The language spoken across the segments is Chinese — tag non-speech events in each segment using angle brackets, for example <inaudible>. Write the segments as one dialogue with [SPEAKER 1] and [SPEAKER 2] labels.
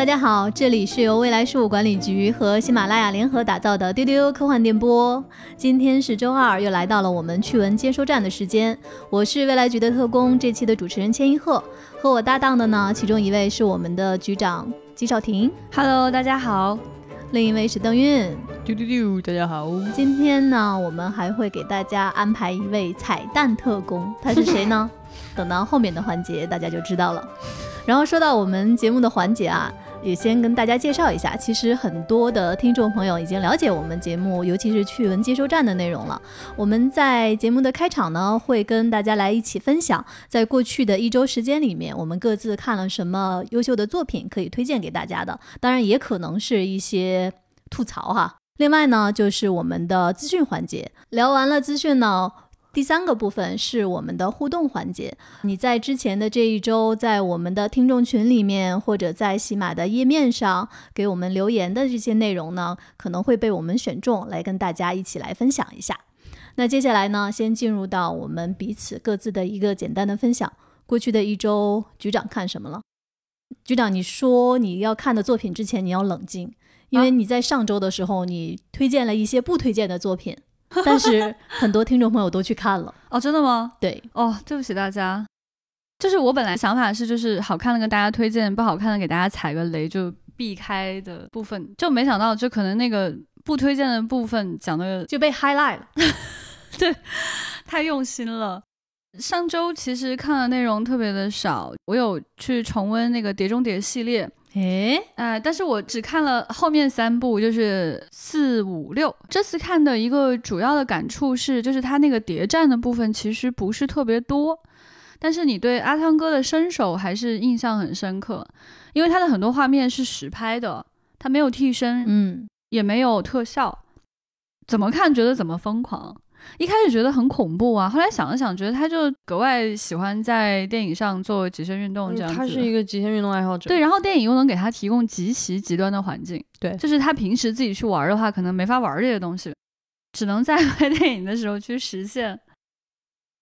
[SPEAKER 1] 大家好，这里是由未来事务管理局和喜马拉雅联合打造的丢丢科幻电波。今天是周二，又来到了我们趣闻接收站的时间。我是未来局的特工，这期的主持人千一鹤，和我搭档的呢，其中一位是我们的局长季少廷
[SPEAKER 2] ，Hello，大家好；
[SPEAKER 1] 另一位是邓韵，
[SPEAKER 3] 丢丢丢，大家好。
[SPEAKER 1] 今天呢，我们还会给大家安排一位彩蛋特工，他是谁呢？<laughs> 等到后面的环节，大家就知道了。然后说到我们节目的环节啊，也先跟大家介绍一下。其实很多的听众朋友已经了解我们节目，尤其是趣闻接收站的内容了。我们在节目的开场呢，会跟大家来一起分享，在过去的一周时间里面，我们各自看了什么优秀的作品可以推荐给大家的。当然，也可能是一些吐槽哈。另外呢，就是我们的资讯环节，聊完了资讯呢。第三个部分是我们的互动环节。你在之前的这一周，在我们的听众群里面，或者在喜马的页面上给我们留言的这些内容呢，可能会被我们选中来跟大家一起来分享一下。那接下来呢，先进入到我们彼此各自的一个简单的分享。过去的一周，局长看什么了？局长，你说你要看的作品之前，你要冷静，因为你在上周的时候，你推荐了一些不推荐的作品。<laughs> 但是很多听众朋友都去看了
[SPEAKER 2] 哦，真的吗？
[SPEAKER 1] 对
[SPEAKER 2] 哦，对不起大家，就是我本来想法是，就是好看的跟大家推荐，不好看的给大家踩个雷，就避开的部分，就没想到就可能那个不推荐的部分讲的
[SPEAKER 1] 就被 highlight 了，<laughs>
[SPEAKER 2] 对，太用心了。上周其实看的内容特别的少，我有去重温那个《碟中谍》系列。
[SPEAKER 1] 诶，
[SPEAKER 2] 哎，但是我只看了后面三部，就是四五六。这次看的一个主要的感触是，就是它那个谍战的部分其实不是特别多，但是你对阿汤哥的身手还是印象很深刻，因为他的很多画面是实拍的，他没有替身，
[SPEAKER 1] 嗯，
[SPEAKER 2] 也没有特效，怎么看觉得怎么疯狂。一开始觉得很恐怖啊，后来想了想，觉得他就格外喜欢在电影上做极限运动这样子。
[SPEAKER 3] 他是一个极限运动爱好者。
[SPEAKER 2] 对，然后电影又能给他提供极其极端的环境。
[SPEAKER 3] 对，
[SPEAKER 2] 就是他平时自己去玩的话，可能没法玩这些东西，只能在 <laughs> 拍电影的时候去实现。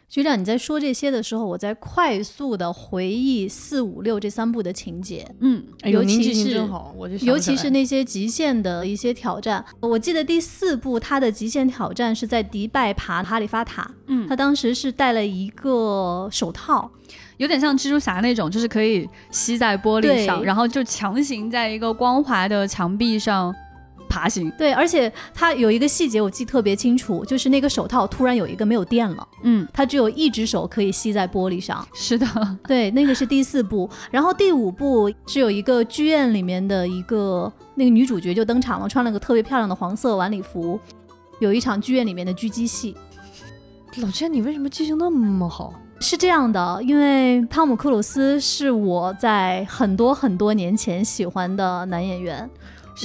[SPEAKER 1] 局长，你在说这些的时候，我在快速的回忆四五六这三部的情节。
[SPEAKER 2] 嗯，
[SPEAKER 1] 尤其是
[SPEAKER 3] 真好，我就
[SPEAKER 1] 尤其是那些极限的一些挑战。我记得第四部它的极限挑战是在迪拜爬哈利法塔。
[SPEAKER 2] 嗯，
[SPEAKER 1] 他当时是戴了一个手套，
[SPEAKER 2] 有点像蜘蛛侠那种，就是可以吸在玻璃上，然后就强行在一个光滑的墙壁上。爬行
[SPEAKER 1] 对，而且它有一个细节我记特别清楚，就是那个手套突然有一个没有电了，
[SPEAKER 2] 嗯，
[SPEAKER 1] 它只有一只手可以吸在玻璃上。
[SPEAKER 2] 是的，<laughs>
[SPEAKER 1] 对，那个是第四部，然后第五部是有一个剧院里面的一个那个女主角就登场了，穿了个特别漂亮的黄色晚礼服，有一场剧院里面的狙击戏。
[SPEAKER 3] 老千，你为什么记性那么好？
[SPEAKER 1] 是这样的，因为汤姆克鲁斯是我在很多很多年前喜欢的男演员。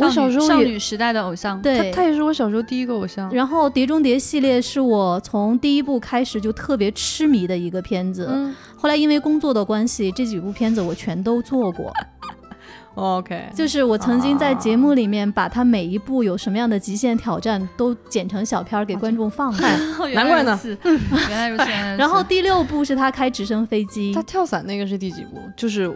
[SPEAKER 3] 我小时候
[SPEAKER 2] 少女时代的偶像，
[SPEAKER 1] 对，
[SPEAKER 3] 他也是我小时候第一个偶像。
[SPEAKER 1] 然后《碟中谍》系列是我从第一部开始就特别痴迷的一个片子。
[SPEAKER 3] 嗯，
[SPEAKER 1] 后来因为工作的关系，这几部片子我全都做过。<laughs>
[SPEAKER 3] OK，
[SPEAKER 1] 就是我曾经在节目里面把它每一部有什么样的极限挑战都剪成小片儿给观众放看。<laughs>
[SPEAKER 3] 难怪呢，<laughs>
[SPEAKER 2] 原来如此。
[SPEAKER 1] 然后第六部是他开直升飞机，
[SPEAKER 3] 他跳伞那个是第几部？就是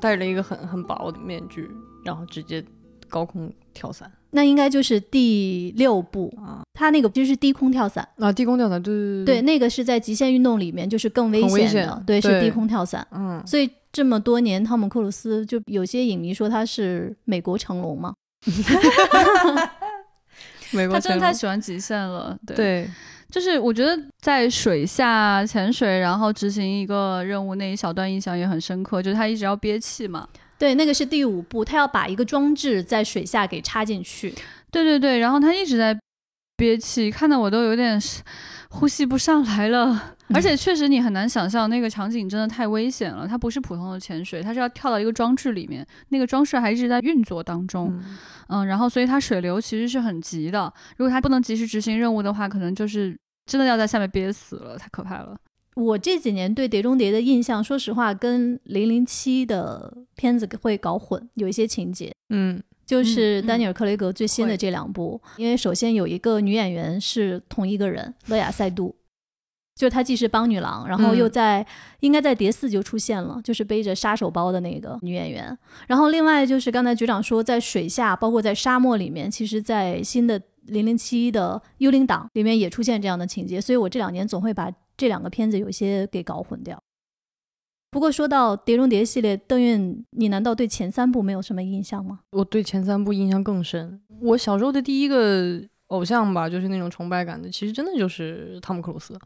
[SPEAKER 3] 戴着一个很很薄的面具，然后直接。高空跳伞，
[SPEAKER 1] 那应该就是第六部。
[SPEAKER 3] 啊。
[SPEAKER 1] 他那个就是低空跳伞。
[SPEAKER 3] 啊，低空跳伞，对对
[SPEAKER 1] 对对，那个是在极限运动里面就是更危险的，对，是低空跳伞。
[SPEAKER 3] 嗯，
[SPEAKER 1] 所以这么多年，汤姆克鲁斯就有些影迷说他是美国成龙嘛。<laughs>
[SPEAKER 3] 美国
[SPEAKER 2] 他真的太喜欢极限了，
[SPEAKER 3] 对，
[SPEAKER 2] 就是我觉得在水下潜水，然后执行一个任务那一小段印象也很深刻，就是他一直要憋气嘛。
[SPEAKER 1] 对，那个是第五步，他要把一个装置在水下给插进去。
[SPEAKER 2] 对对对，然后他一直在憋气，看得我都有点呼吸不上来了。而且确实你很难想象那个场景真的太危险了，它不是普通的潜水，它是要跳到一个装置里面，那个装置还一直在运作当中。嗯，然后所以它水流其实是很急的，如果它不能及时执行任务的话，可能就是真的要在下面憋死了，太可怕了。
[SPEAKER 1] 我这几年对《碟中谍》的印象，说实话，跟《零零七》的片子会搞混，有一些情节。
[SPEAKER 3] 嗯，
[SPEAKER 1] 就是丹尼尔·克雷格最新的这两部，因为首先有一个女演员是同一个人，乐雅·塞杜。就是她既是邦女郎，然后又
[SPEAKER 3] 嗯
[SPEAKER 1] 在、应该在碟四就出现了，就是背着杀手包的那个女演员。然后另外就是刚才局长说，在水下，包括在沙漠里面，其实，在新的零零七的幽灵党里面也出现这样的情节，所以我这两年总会把这两个片子有些给搞混掉。不过说到《碟中谍》系列，邓韵，你难道对前三部没有什么印象吗？
[SPEAKER 3] 我对前三部印象更深。我小时候的第一个偶像吧，就是那种崇拜感的，其实真的就是汤姆克鲁斯，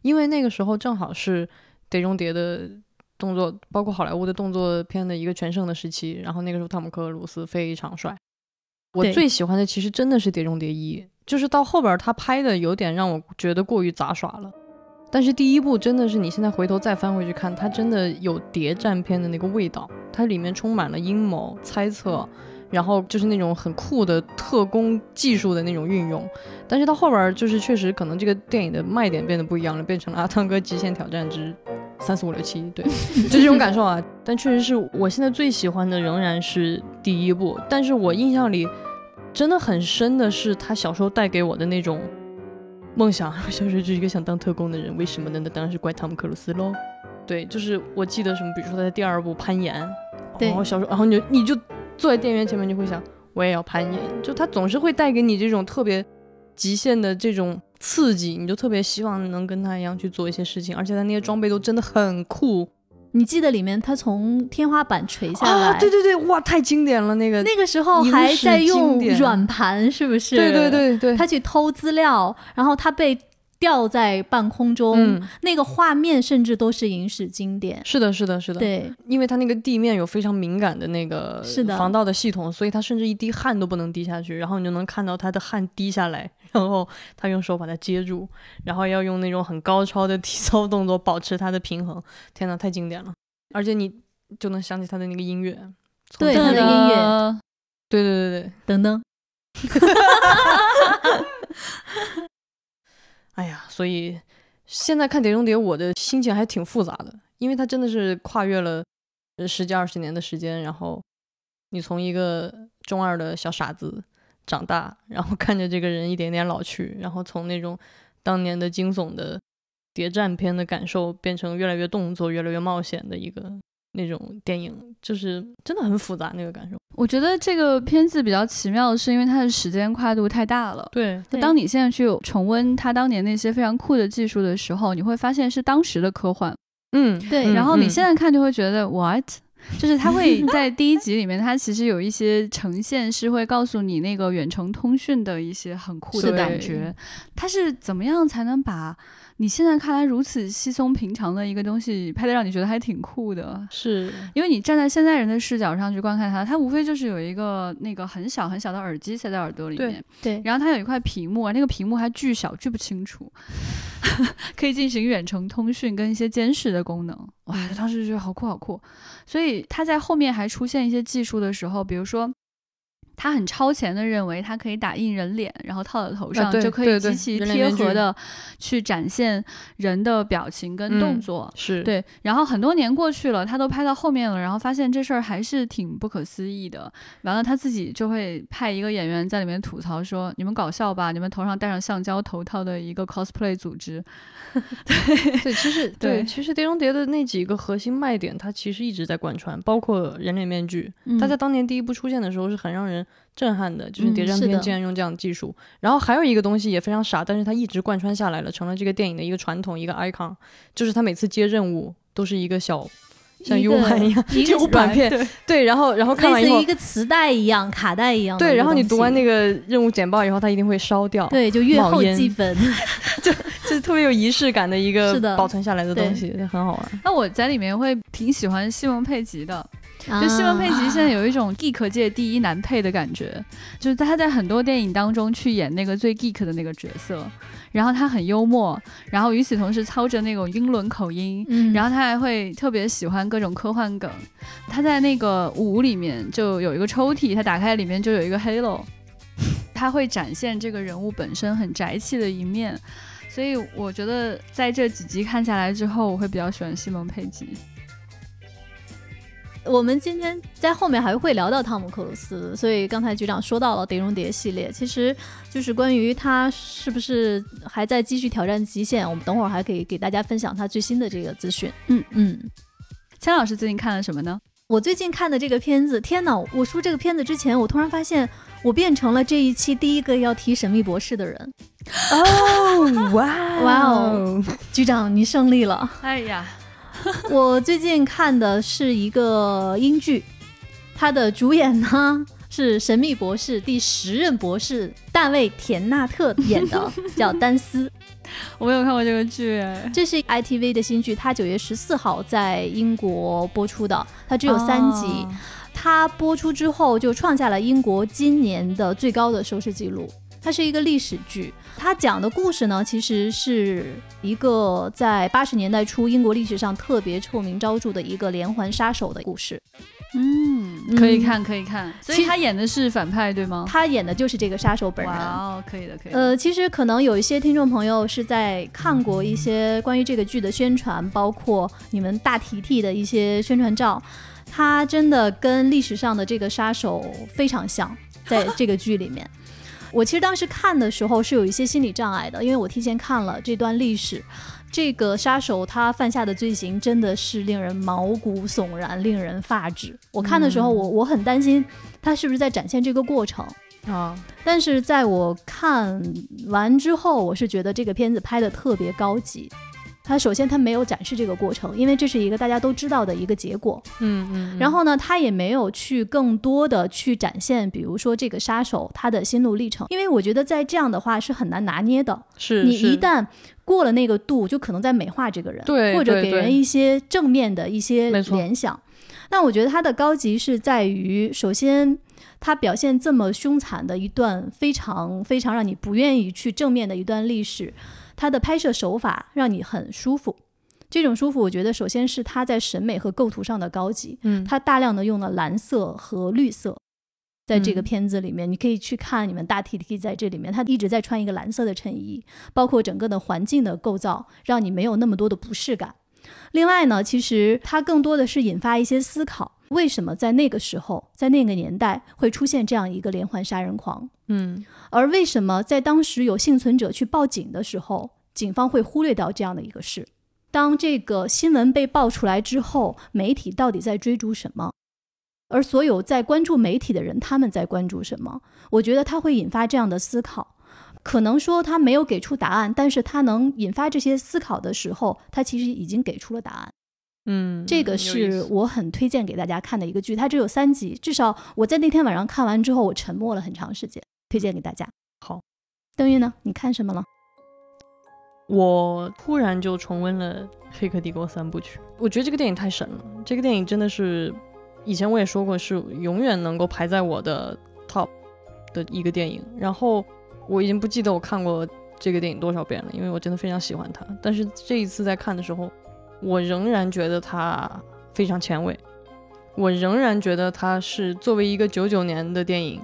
[SPEAKER 3] 因为那个时候正好是《碟中谍》的动作，包括好莱坞的动作片的一个全盛的时期。然后那个时候汤姆克鲁斯非常帅。我最喜欢的其实真的是《碟中谍一》，就是到后边他拍的有点让我觉得过于杂耍了。但是第一部真的是你现在回头再翻回去看，它真的有谍战片的那个味道，它里面充满了阴谋、猜测，然后就是那种很酷的特工技术的那种运用。但是到后边儿就是确实可能这个电影的卖点变得不一样了，变成了阿汤哥极限挑战之三四五六七，<laughs> 对，就这种感受啊。但确实是我现在最喜欢的仍然是第一部，但是我印象里真的很深的是他小时候带给我的那种。梦想，<laughs> 我小时候就是一个想当特工的人，为什么呢？那当然是怪汤姆克鲁斯喽。对，就是我记得什么，比如说他在第二部攀岩，
[SPEAKER 1] 对
[SPEAKER 3] 然后小时候，然后你就你就坐在电影院前面，就会想，我也要攀岩。就他总是会带给你这种特别极限的这种刺激，你就特别希望能跟他一样去做一些事情，而且他那些装备都真的很酷
[SPEAKER 1] 你记得里面他从天花板垂下来，
[SPEAKER 3] 啊！对对对，哇，太经典了那个。
[SPEAKER 1] 那个时候还在用软盘，是不是？
[SPEAKER 3] 对对对对，
[SPEAKER 1] 他去偷资料，然后他被吊在半空中，
[SPEAKER 3] 嗯，
[SPEAKER 1] 那个画面甚至都是影史经典。
[SPEAKER 3] 是的，是的，是的。
[SPEAKER 1] 对，
[SPEAKER 3] 因为他那个地面有非常敏感的那个防盗的系统，所以他甚至一滴汗都不能滴下去，然后你就能看到他的汗滴下来，然后他用手把它接住，然后要用那种很高超的体操动作保持它的平衡。天呐，太经典了！而且你就能想起他的那个音乐，从
[SPEAKER 1] 对他的音乐
[SPEAKER 2] 乐，
[SPEAKER 3] 对对对对，
[SPEAKER 1] 等等，<laughs>
[SPEAKER 3] 哎呀，所以现在看《碟中谍》，我的心情还挺复杂的，因为它真的是跨越了呃十几二十年的时间，然后你从一个中二的小傻子长大，<laughs> 然后看着这个人一点点老去，然后从那种当年的惊悚的谍战片的感受，变成越来越动作、越来越冒险的一个那种电影，就是真的很复杂那个感受。
[SPEAKER 2] 我觉得这个片子比较奇妙的是，因为它的时间跨度太大了。
[SPEAKER 3] 对，
[SPEAKER 1] 对
[SPEAKER 2] 当你现在去重温他当年那些非常酷的技术的时候，你会发现是当时的科幻。
[SPEAKER 3] 嗯，
[SPEAKER 1] 对
[SPEAKER 3] 嗯
[SPEAKER 2] 然后你
[SPEAKER 3] 嗯
[SPEAKER 2] 现在看就会觉得 what，就是他会在第一集里面，他其实有一些呈现是会告诉你那个远程通讯的一些很酷的感觉。他是怎么样才能把你现在看来如此稀松平常的一个东西拍的让你觉得还挺酷的？
[SPEAKER 3] 是
[SPEAKER 2] 因为你站在现在人的视角上去观看它，它无非就是有一个那个很小很小的耳机塞在耳朵里面，
[SPEAKER 1] 对，
[SPEAKER 2] 然后它有一块屏幕啊，那个屏幕还巨小，巨不清楚，<laughs> 可以进行远程通讯跟一些监视的功能。哇，他当时就觉得好酷好酷。所以他在后面还出现一些技术的时候，比如说。他很超前的认为，它可以打印人脸，然后套在头上，
[SPEAKER 3] 啊
[SPEAKER 2] 就可以极其贴合的去展现人的表情跟动
[SPEAKER 3] 嗯
[SPEAKER 2] 作。
[SPEAKER 3] 是，
[SPEAKER 2] 对，然后很多年过去了，他都拍到后面了，然后发现这事儿还是挺不可思议的。完了，他自己就会派一个演员在里面吐槽说：“你们搞笑吧？你们头上戴上橡胶头套的一个 cosplay 组织。<laughs>
[SPEAKER 3] 对，其实
[SPEAKER 2] 对
[SPEAKER 3] 对，其实《碟中谍》的那几个核心卖点，它其实一直在贯穿，包括人脸面具。
[SPEAKER 2] 嗯”
[SPEAKER 3] 它在当年第一部出现的时候是很让人震撼的，就是
[SPEAKER 1] 嗯
[SPEAKER 3] 谍战片竟然用这样的技术。然后还有一个东西也非常傻，但是它一直贯穿下来了，成了这个电影的一个传统，一个 icon，就是他每次接任务都是一个小像 U 盘一样
[SPEAKER 1] 一个
[SPEAKER 3] U 盘片，对，然后然后看完
[SPEAKER 1] 一，个磁带一样、卡带一样。
[SPEAKER 3] 对，然后你读完那个任务简报以后，它一定会烧掉，
[SPEAKER 1] 对，就月后
[SPEAKER 3] 冒烟
[SPEAKER 1] 积分。<laughs>
[SPEAKER 3] 就是特别有仪式感的一个
[SPEAKER 1] 是的
[SPEAKER 3] 保存下来的东西，很好玩。
[SPEAKER 2] 那我在里面会挺喜欢西蒙佩吉的，
[SPEAKER 1] 就
[SPEAKER 2] 就西蒙佩吉现在有一种 geek 界第一男配的感觉，就是他在很多电影当中去演那个最 geek 的那个角色，然后他很幽默，然后与此同时操着那种英伦口音，
[SPEAKER 1] 嗯，
[SPEAKER 2] 然后他还会特别喜欢各种科幻梗。他在那个五里面就有一个抽屉，他打开里面就有一个 Halo，他会展现这个人物本身很宅气的一面。所以我觉得在这几集看下来之后，我会比较喜欢西蒙佩吉。
[SPEAKER 1] 我们今天在后面还会聊到汤姆克鲁斯，所以刚才局长说到了《碟中谍》系列，其实就是关于他是不是还在继续挑战极限，我们等会儿还可以给大家分享他最新的这个资讯。
[SPEAKER 2] 嗯
[SPEAKER 1] 嗯，
[SPEAKER 2] 千老师最近看了什么呢？
[SPEAKER 1] 我最近看的这个片子，天哪！我说这个片子之前，我突然发现我变成了这一期第一个要提《神秘博士》的人。
[SPEAKER 3] 哦，哇 <laughs>
[SPEAKER 1] 哇哦，局长你胜利了！
[SPEAKER 2] 哎呀，<laughs>
[SPEAKER 1] 我最近看的是一个英剧，它的主演呢是《神秘博士》第十任博士大卫·田纳特演的，叫丹斯。<laughs>
[SPEAKER 2] 我没有看过这个剧，
[SPEAKER 1] 这是 ITV 的新剧，它九月十四号在英国播出的，它只有三集。
[SPEAKER 2] 哦
[SPEAKER 1] 它播出之后就创下了英国今年的最高的收视记录。它是一个历史剧，它讲的故事呢，其实是一个在八十年代初英国历史上特别臭名昭著的一个连环杀手的故事。
[SPEAKER 2] 嗯，可以看，可以看。所以他演的是反派，对吗？
[SPEAKER 1] 他演的就是这个杀手本人。
[SPEAKER 2] 哇哦，可以的，可以的。
[SPEAKER 1] 呃，其实可能有一些听众朋友是在看过一些关于这个剧的宣传，包括你们大提提的一些宣传照，它真的跟历史上的这个杀手非常像，<laughs> 在这个剧里面。我其实当时看的时候是有一些心理障碍的，因为我提前看了这段历史。这个杀手他犯下的罪行真的是令人毛骨悚然，令人发指。我看的时候，我我很担心他是不是在展现这个过程。
[SPEAKER 3] 啊，
[SPEAKER 1] 但是在我看完之后，我是觉得这个片子拍的特别高级。它首先它没有展示这个过程，因为这是一个大家都知道的一个结果。
[SPEAKER 3] 嗯嗯，
[SPEAKER 1] 然后呢，它也没有去更多的去展现，比如说这个杀手他的心路历程，因为我觉得在这样的话是很难拿捏的。
[SPEAKER 3] 是你
[SPEAKER 1] 一旦过了那个度，就可能在美化这个人，
[SPEAKER 3] 对
[SPEAKER 1] 或者给人一些正面的一些联想。那我觉得它的高级是在于，首先他表现这么凶残的一段非常非常让你不愿意去正面的一段历史，它的拍摄手法让你很舒服。这种舒服，我觉得首先是它在审美和构图上的高级，
[SPEAKER 3] 嗯，
[SPEAKER 1] 它大量的用了蓝色和绿色，在这个
[SPEAKER 3] 嗯
[SPEAKER 1] 片子里面，你可以去看你们大 T T 在这里面，他一直在穿一个蓝色的衬衣，包括整个的环境的构造，让你没有那么多的不适感。另外呢，其实它更多的是引发一些思考：为什么在那个时候，在那个年代会出现这样一个连环杀人狂？
[SPEAKER 3] 嗯
[SPEAKER 1] 而为什么在当时有幸存者去报警的时候，警方会忽略掉这样的一个事？当这个新闻被爆出来之后，媒体到底在追逐什么？而所有在关注媒体的人，他们在关注什么？我觉得他会引发这样的思考。可能说他没有给出答案，但是他能引发这些思考的时候，他其实已经给出了答案。
[SPEAKER 3] 嗯，
[SPEAKER 1] 这个是我很推荐给大家看的一个剧，它只有三集，至少我在那天晚上看完之后，我沉默了很长时间，推荐给大家。
[SPEAKER 3] 好，
[SPEAKER 1] 邓玉呢？你看什么了？
[SPEAKER 3] 我突然就重温了《黑客帝国》三部曲，我觉得这个电影太神了。这个电影真的是，以前我也说过，是永远能够排在我的 top 的一个电影。然后我已经不记得我看过这个电影多少遍了，因为我真的非常喜欢它。但是这一次在看的时候，我仍然觉得它非常前卫，我仍然觉得它是作为一个九九年的电影。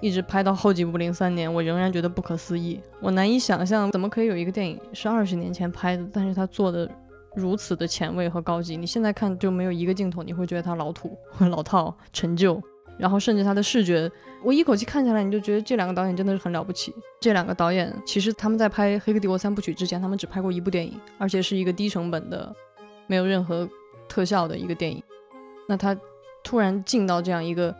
[SPEAKER 3] 一直拍到后几部零三年，我仍然觉得不可思议。我难以想象怎么可以有一个电影是二十年前拍的，但是它做的如此的前卫和高级。你现在看就没有一个镜头你会觉得它老土、老套、陈旧，然后甚至它的视觉，我一口气看下来，你就觉得这两个导演真的是很了不起。这两个导演其实他们在拍《黑客帝国》三部曲之前，他们只拍过一部电影，而且是一个低成本的、没有任何特效的一个电影。那他突然进到这样一个。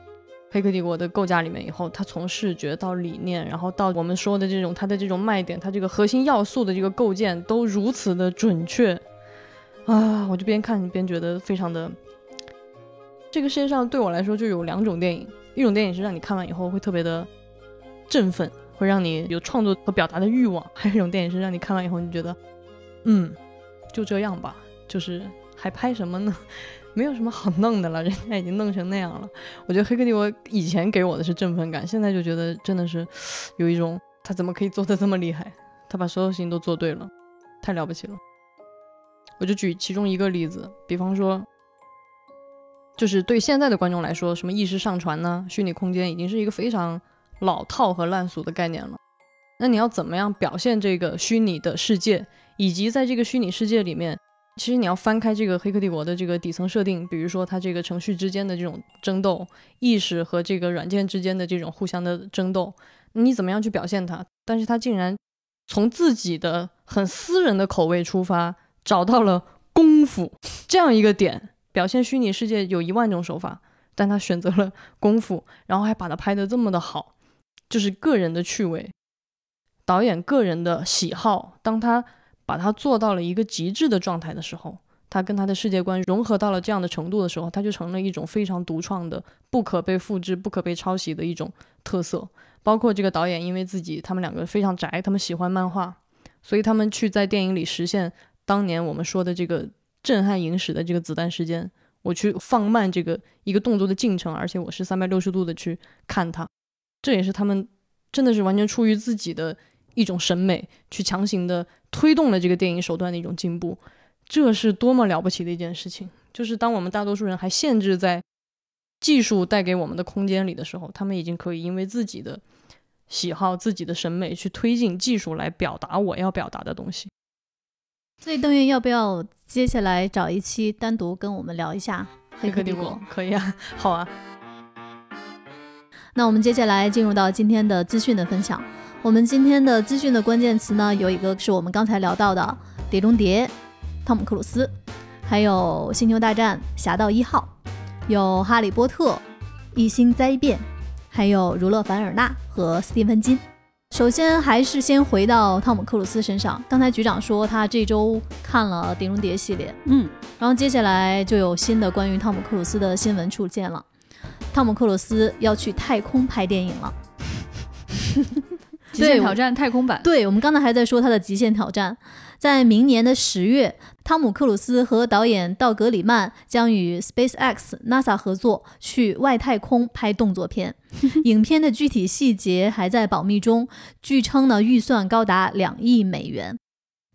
[SPEAKER 3] 黑客帝国的构架里面以后，它从视觉到理念，然后到我们说的这种它的这种卖点，它这个核心要素的这个构建都如此的准确啊！我就边看边觉得非常的。这个世界上对我来说就有两种电影，一种电影是让你看完以后会特别的振奋，会让你有创作和表达的欲望；还有一种电影是让你看完以后你觉得，嗯，就这样吧，就是还拍什么呢？<laughs> 没有什么好弄的了，人家已经弄成那样了。我觉得《黑客帝国》以前给我的是振奋感，现在就觉得真的是 <sniffs> 有一种他怎么可以做的这么厉害？他把所有事情都做对了，太了不起了。我就举其中一个例子，比方说，就是对现在的观众来说，什么意识上传呢、虚拟空间已经是一个非常老套和烂俗的概念了。那你要怎么样表现这个虚拟的世界，以及在这个虚拟世界里面？其实你要翻开这个《黑客帝国》的这个底层设定，比如说它这个程序之间的这种争斗，意识和这个软件之间的这种互相的争斗，你怎么样去表现它？但是它竟然从自己的很私人的口味出发，找到了功夫这样一个点，表现虚拟世界有一万种手法，但他选择了功夫，然后还把它拍得这么的好，就是个人的趣味，导演个人的喜好，当他。把它做到了一个极致的状态的时候，它跟它的世界观融合到了这样的程度的时候，它就成了一种非常独创的、不可被复制、不可被抄袭的一种特色。包括这个导演，因为自己他们两个非常宅，他们喜欢漫画，所以他们去在电影里实现当年我们说的这个震撼影史的这个子弹时间。我去放慢这个一个动作的进程，而且我是三百六十度的去看它，这也是他们真的是完全出于自己的一种审美去强行的。推动了这个电影手段的一种进步，这是多么了不起的一件事情！就是当我们大多数人还限制在技术带给我们的空间里的时候，他们已经可以因为自己的喜好、自己的审美去推进技术来表达我要表达的东西。
[SPEAKER 1] 所以邓云要不要接下来找一期单独跟我们聊一下《黑客帝国》？
[SPEAKER 3] 可以啊，<laughs> 好啊。
[SPEAKER 1] 那我们接下来进入到今天的资讯的分享。我们今天的资讯的关键词呢，有一个是我们刚才聊到的《碟中谍》，汤姆克鲁斯，还有《星球大战》《侠盗一号》，有《哈利波特》《异星灾变》，还有儒勒·凡尔纳和斯蒂芬金。首先还是先回到汤姆克鲁斯身上，刚才局长说他这周看了《碟中谍》系列，
[SPEAKER 2] 嗯，
[SPEAKER 1] 然后接下来就有新的关于汤姆克鲁斯的新闻出现了，汤姆克鲁斯要去太空拍电影了。<laughs>
[SPEAKER 2] 极限挑战太空版，
[SPEAKER 1] 对我们刚才还在说他的极限挑战，在明年的十月，汤姆克鲁斯和导演道格里曼将与 SpaceX、NASA 合作去外太空拍动作片，影片的具体细节还在保密中，据称呢预算高达两亿美元。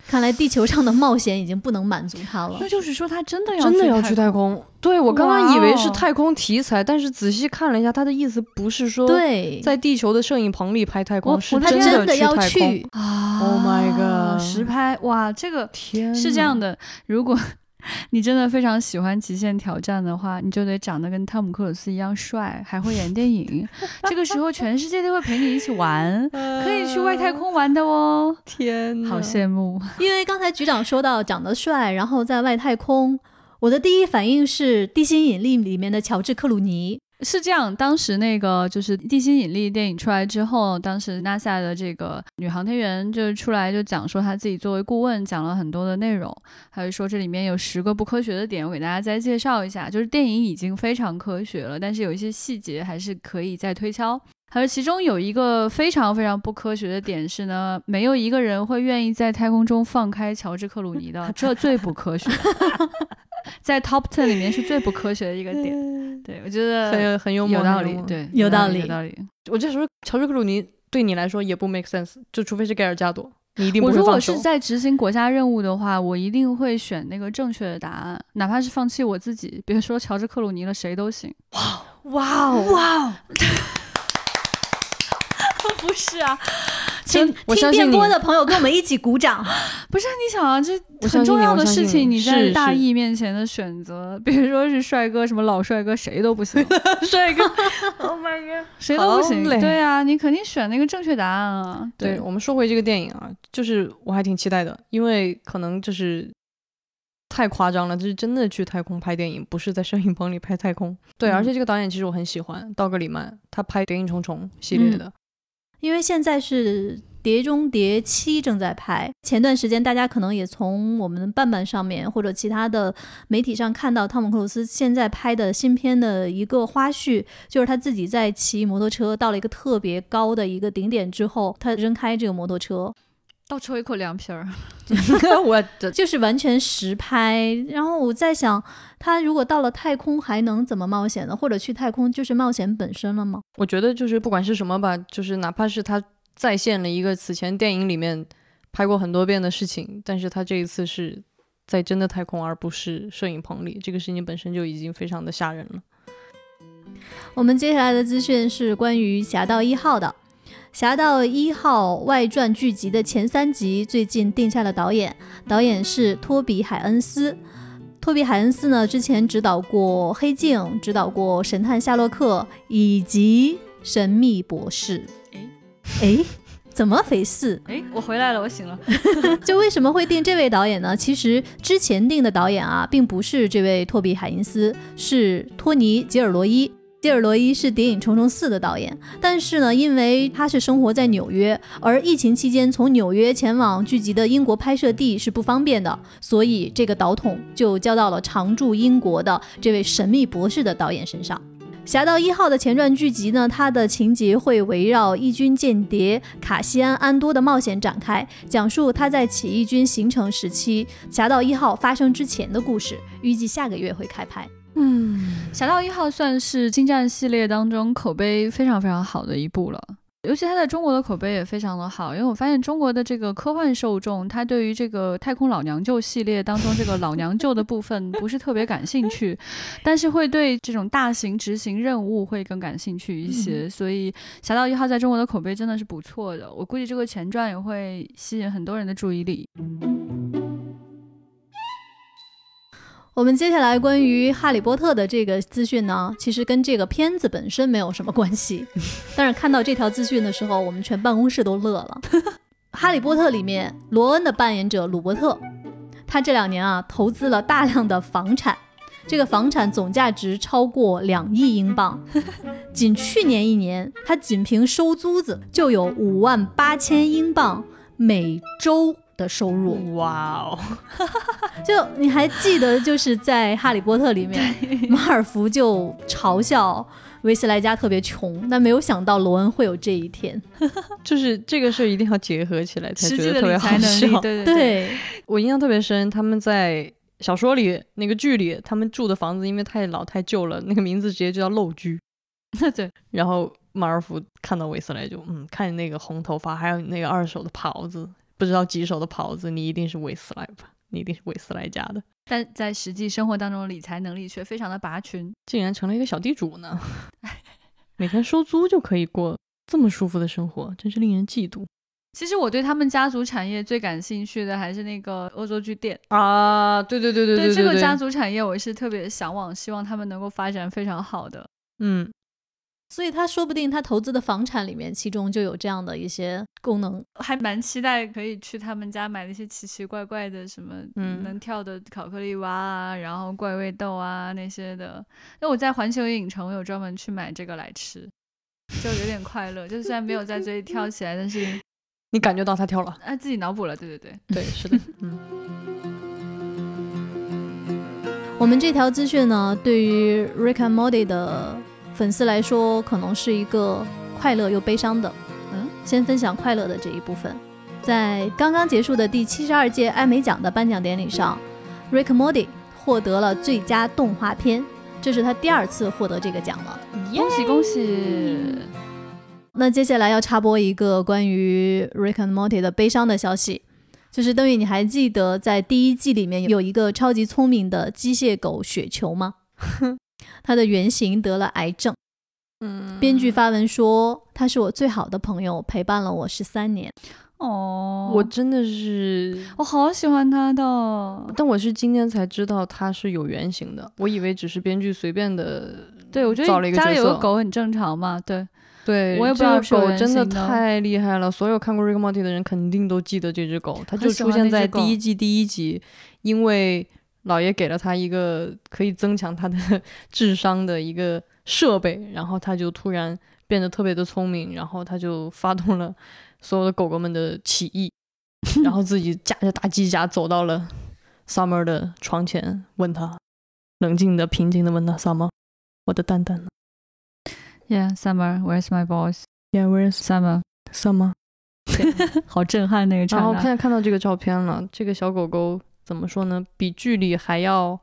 [SPEAKER 1] 看来地球上的冒险已经不能满足他了。
[SPEAKER 2] 那就是说，他真的要
[SPEAKER 3] 真的要
[SPEAKER 2] 去
[SPEAKER 3] 太空？对我刚刚以为是太空题材，但是仔细看了一下，他的意思不是说
[SPEAKER 1] 对
[SPEAKER 3] 在地球的摄影棚里拍太空，是
[SPEAKER 1] 真
[SPEAKER 3] 的
[SPEAKER 1] 要
[SPEAKER 3] 去
[SPEAKER 2] 啊
[SPEAKER 3] ！Oh my god！
[SPEAKER 2] 实拍哇，这个
[SPEAKER 3] 天
[SPEAKER 2] 是这样的，如果。<laughs> 你真的非常喜欢极限挑战的话，你就得长得跟汤姆克鲁斯一样帅，还会演电影。这个时候，全世界都会陪你一起玩，<laughs> 可以去外太空玩的哦。
[SPEAKER 3] 天，
[SPEAKER 2] 好羡慕！
[SPEAKER 1] 因为刚才局长说到长得帅，然后在外太空，我的第一反应是《地心引力》里面的乔治克鲁尼。
[SPEAKER 2] 是这样，当时那个就是《地心引力》电影出来之后，当时 NASA 的这个女航天员就出来就讲说，她自己作为顾问讲了很多的内容，还有说这里面有十个不科学的点，我给大家再介绍一下。就是电影已经非常科学了，但是有一些细节还是可以再推敲。还有其中有一个非常非常不科学的点是呢，没有一个人会愿意在太空中放开乔治克鲁尼的，这最不科学。在 Top Ten 里面是最不科学的一个点，对我觉得
[SPEAKER 3] 很有很
[SPEAKER 2] 幽默
[SPEAKER 3] 有
[SPEAKER 2] 道理，对，
[SPEAKER 1] 有道理，
[SPEAKER 2] 有道理。
[SPEAKER 3] 我就说乔治克鲁尼对你来说也不 make sense，就除非是盖尔加朵，你一定不会
[SPEAKER 2] 放我我是在执行国家任务的话，我一定会选那个正确的答案，哪怕是放弃我自己。别说乔治克鲁尼了，谁都行。
[SPEAKER 3] 哇哇哇！<laughs>
[SPEAKER 2] 不是啊。
[SPEAKER 1] 请听电波的朋友跟我们一起鼓掌。<laughs>
[SPEAKER 2] 不是你想啊，这很重要的事情，你在大义面前的选择，比如说是帅哥，什么老帅哥，谁都不行。<laughs>
[SPEAKER 3] 帅哥，<laughs> Oh my god，
[SPEAKER 2] 谁都不行。对啊，你肯定选那个正确答案啊。
[SPEAKER 3] 对我们说回这个电影啊，就是我还挺期待的，因为可能就是太夸张了，就是真的去太空拍电影，不是在摄影棚里拍太空。对，而且这个导演其实我很喜欢，道格里曼，他拍《谍影重重》系列的。
[SPEAKER 1] 因为现在是《碟中谍七》正在拍，前段时间大家可能也从我们伴伴上面或者其他的媒体上看到汤姆克鲁斯现在拍的新片的一个花絮，就是他自己在骑摩托车到了一个特别高的一个顶点之后，他扔开这个摩托车。
[SPEAKER 2] 倒抽一口凉皮儿，<laughs> <laughs>
[SPEAKER 3] 我
[SPEAKER 1] 就是完全实拍。然后我在想，他如果到了太空还能怎么冒险呢？或者去太空就是冒险本身了吗？
[SPEAKER 3] 我觉得就是不管是什么吧，就是哪怕是他再现了一个此前电影里面拍过很多遍的事情，但是他这一次是在真的太空，而不是摄影棚里，这个事情本身就已经非常的吓人了。
[SPEAKER 1] 我们接下来的资讯是关于《侠盗一号》的。《侠盗一号》外传剧集的前三集最近定下了导演，导演是托比·海恩斯。托比·海恩斯呢，之前指导过《黑镜》，指导过《神探夏洛克》以及《神秘博士》。哎，怎么回事？
[SPEAKER 2] 哎，我回来了，我醒了。<laughs> <laughs>
[SPEAKER 1] 就为什么会定这位导演呢？其实之前定的导演啊，并不是这位托比·海因斯，是托尼·吉尔罗伊。吉尔罗伊是《谍影重重四》的导演，但是呢，因为他是生活在纽约，而疫情期间从纽约前往剧集的英国拍摄地是不方便的，所以这个导筒就交到了常驻英国的这位神秘博士的导演身上。《侠盗一号》的前传剧集呢，它的情节会围绕义军间谍卡西安·安多的冒险展开，讲述他在起义军形成时期，《侠盗一号》发生之前的故事。预计下个月会开拍。
[SPEAKER 2] 嗯，《侠盗一号》算是星战系列当中口碑非常非常好的一部了。尤其它在中国的口碑也非常的好，因为我发现中国的这个科幻受众，他对于这个太空老娘舅系列当中这个老娘舅的部分不是特别感兴趣，<laughs> 但是会对这种大型执行任务会更感兴趣一些。所以《侠盗一号》在中国的口碑真的是不错的，我估计这个前传也会吸引很多人的注意力。
[SPEAKER 1] 我们接下来关于《哈利波特》的这个资讯呢，其实跟这个片子本身没有什么关系。<laughs> 但是看到这条资讯的时候，我们全办公室都乐了。《哈利波特》里面，罗恩的扮演者鲁伯特，他这两年啊投资了大量的房产，这个房产总价值超过两亿英镑。<laughs> 仅去年一年，他仅凭收租子就有五万八千英镑每周。的收入，
[SPEAKER 3] 哇哦！<laughs>
[SPEAKER 1] 就你还记得，就是在《哈利波特》里面，马尔福就嘲笑维斯莱家特别穷，但没有想到罗恩会有这一天。<laughs>
[SPEAKER 3] 就是这个事儿一定要结合起来才觉得特别好
[SPEAKER 2] 笑。<laughs> 对对对，
[SPEAKER 3] 我印象特别深，他们在小说里那个剧里，他们住的房子因为太老太旧了，那个名字直接就叫陋居。
[SPEAKER 2] 对，
[SPEAKER 3] 然后马尔福看到韦斯莱就嗯，看你那个红头发，还有你那个二手的袍子。不知道几手的袍子，你一定是韦斯莱吧？你一定是韦斯莱家的，
[SPEAKER 2] 但在实际生活当中，理财能力却非常的拔群，
[SPEAKER 3] 竟然成了一个小地主呢！每天收租就可以过这么舒服的生活，真是令人嫉妒。
[SPEAKER 2] 其实我对他们家族产业最感兴趣的还是那个恶作剧店
[SPEAKER 3] 啊！对对对对对，
[SPEAKER 2] 这个家族产业我是特别向往，希望他们能够发展非常好的。
[SPEAKER 3] 嗯。
[SPEAKER 1] 所以他说不定他投资的房产里面，其中就有这样的一些功能，
[SPEAKER 2] 还蛮期待可以去他们家买那些奇奇怪怪的什么，嗯，能跳的巧克力蛙啊，然后怪味豆啊那些的。那我在环球影城，我有专门去买这个来吃，就有点快乐。就虽然没有在嘴里跳起来，但是
[SPEAKER 3] 你感觉到他跳了，
[SPEAKER 2] 哎，自己脑补了，对对对
[SPEAKER 3] 对，是的，嗯。
[SPEAKER 1] 我们这条资讯呢，对于 Rick and Morty 的。粉丝来说，可能是一个快乐又悲伤的。嗯，先分享快乐的这一部分。在刚刚结束的第七十二届艾美奖的颁奖典礼上，Rick Morty 获得了最佳动画片，这是他第二次获得这个奖了。
[SPEAKER 2] 恭喜恭喜！
[SPEAKER 1] 那接下来要插播一个关于 Rick and Morty 的悲伤的消息，就是邓宇，你还记得在第一季里面有一个超级聪明的机械狗雪球吗？<laughs> 他的原型得了癌症，
[SPEAKER 3] 嗯，
[SPEAKER 1] 编剧发文说他是我最好的朋友，陪伴了我十三年。
[SPEAKER 2] 哦，
[SPEAKER 3] 我真的是，
[SPEAKER 2] 我好喜欢他的，
[SPEAKER 3] 但我是今天才知道他是有原型的，我以为只是编剧随便的。
[SPEAKER 2] 对，我觉得家里有个狗很正常嘛。对，
[SPEAKER 3] 对，
[SPEAKER 2] 我也不知道
[SPEAKER 3] 狗真的太厉害了，所有看过《Rick Morty》的人肯定都记得这只狗，它就出现在第一季第一集，因为。老爷给了他一个可以增强他的智商的一个设备，然后他就突然变得特别的聪明，然后他就发动了所有的狗狗们的起义，<laughs> 然后自己驾着大机甲走到了 Summer 的床前，问他，冷静的、平静的问他：“Summer，我的蛋蛋呢
[SPEAKER 2] ？”Yeah，Summer，Where's my
[SPEAKER 3] boss？Yeah，Where's
[SPEAKER 2] Summer？Summer，<laughs> 好震撼那个。
[SPEAKER 3] 然后现在看到这个照片了，这个小狗狗。怎么说呢？比剧里还要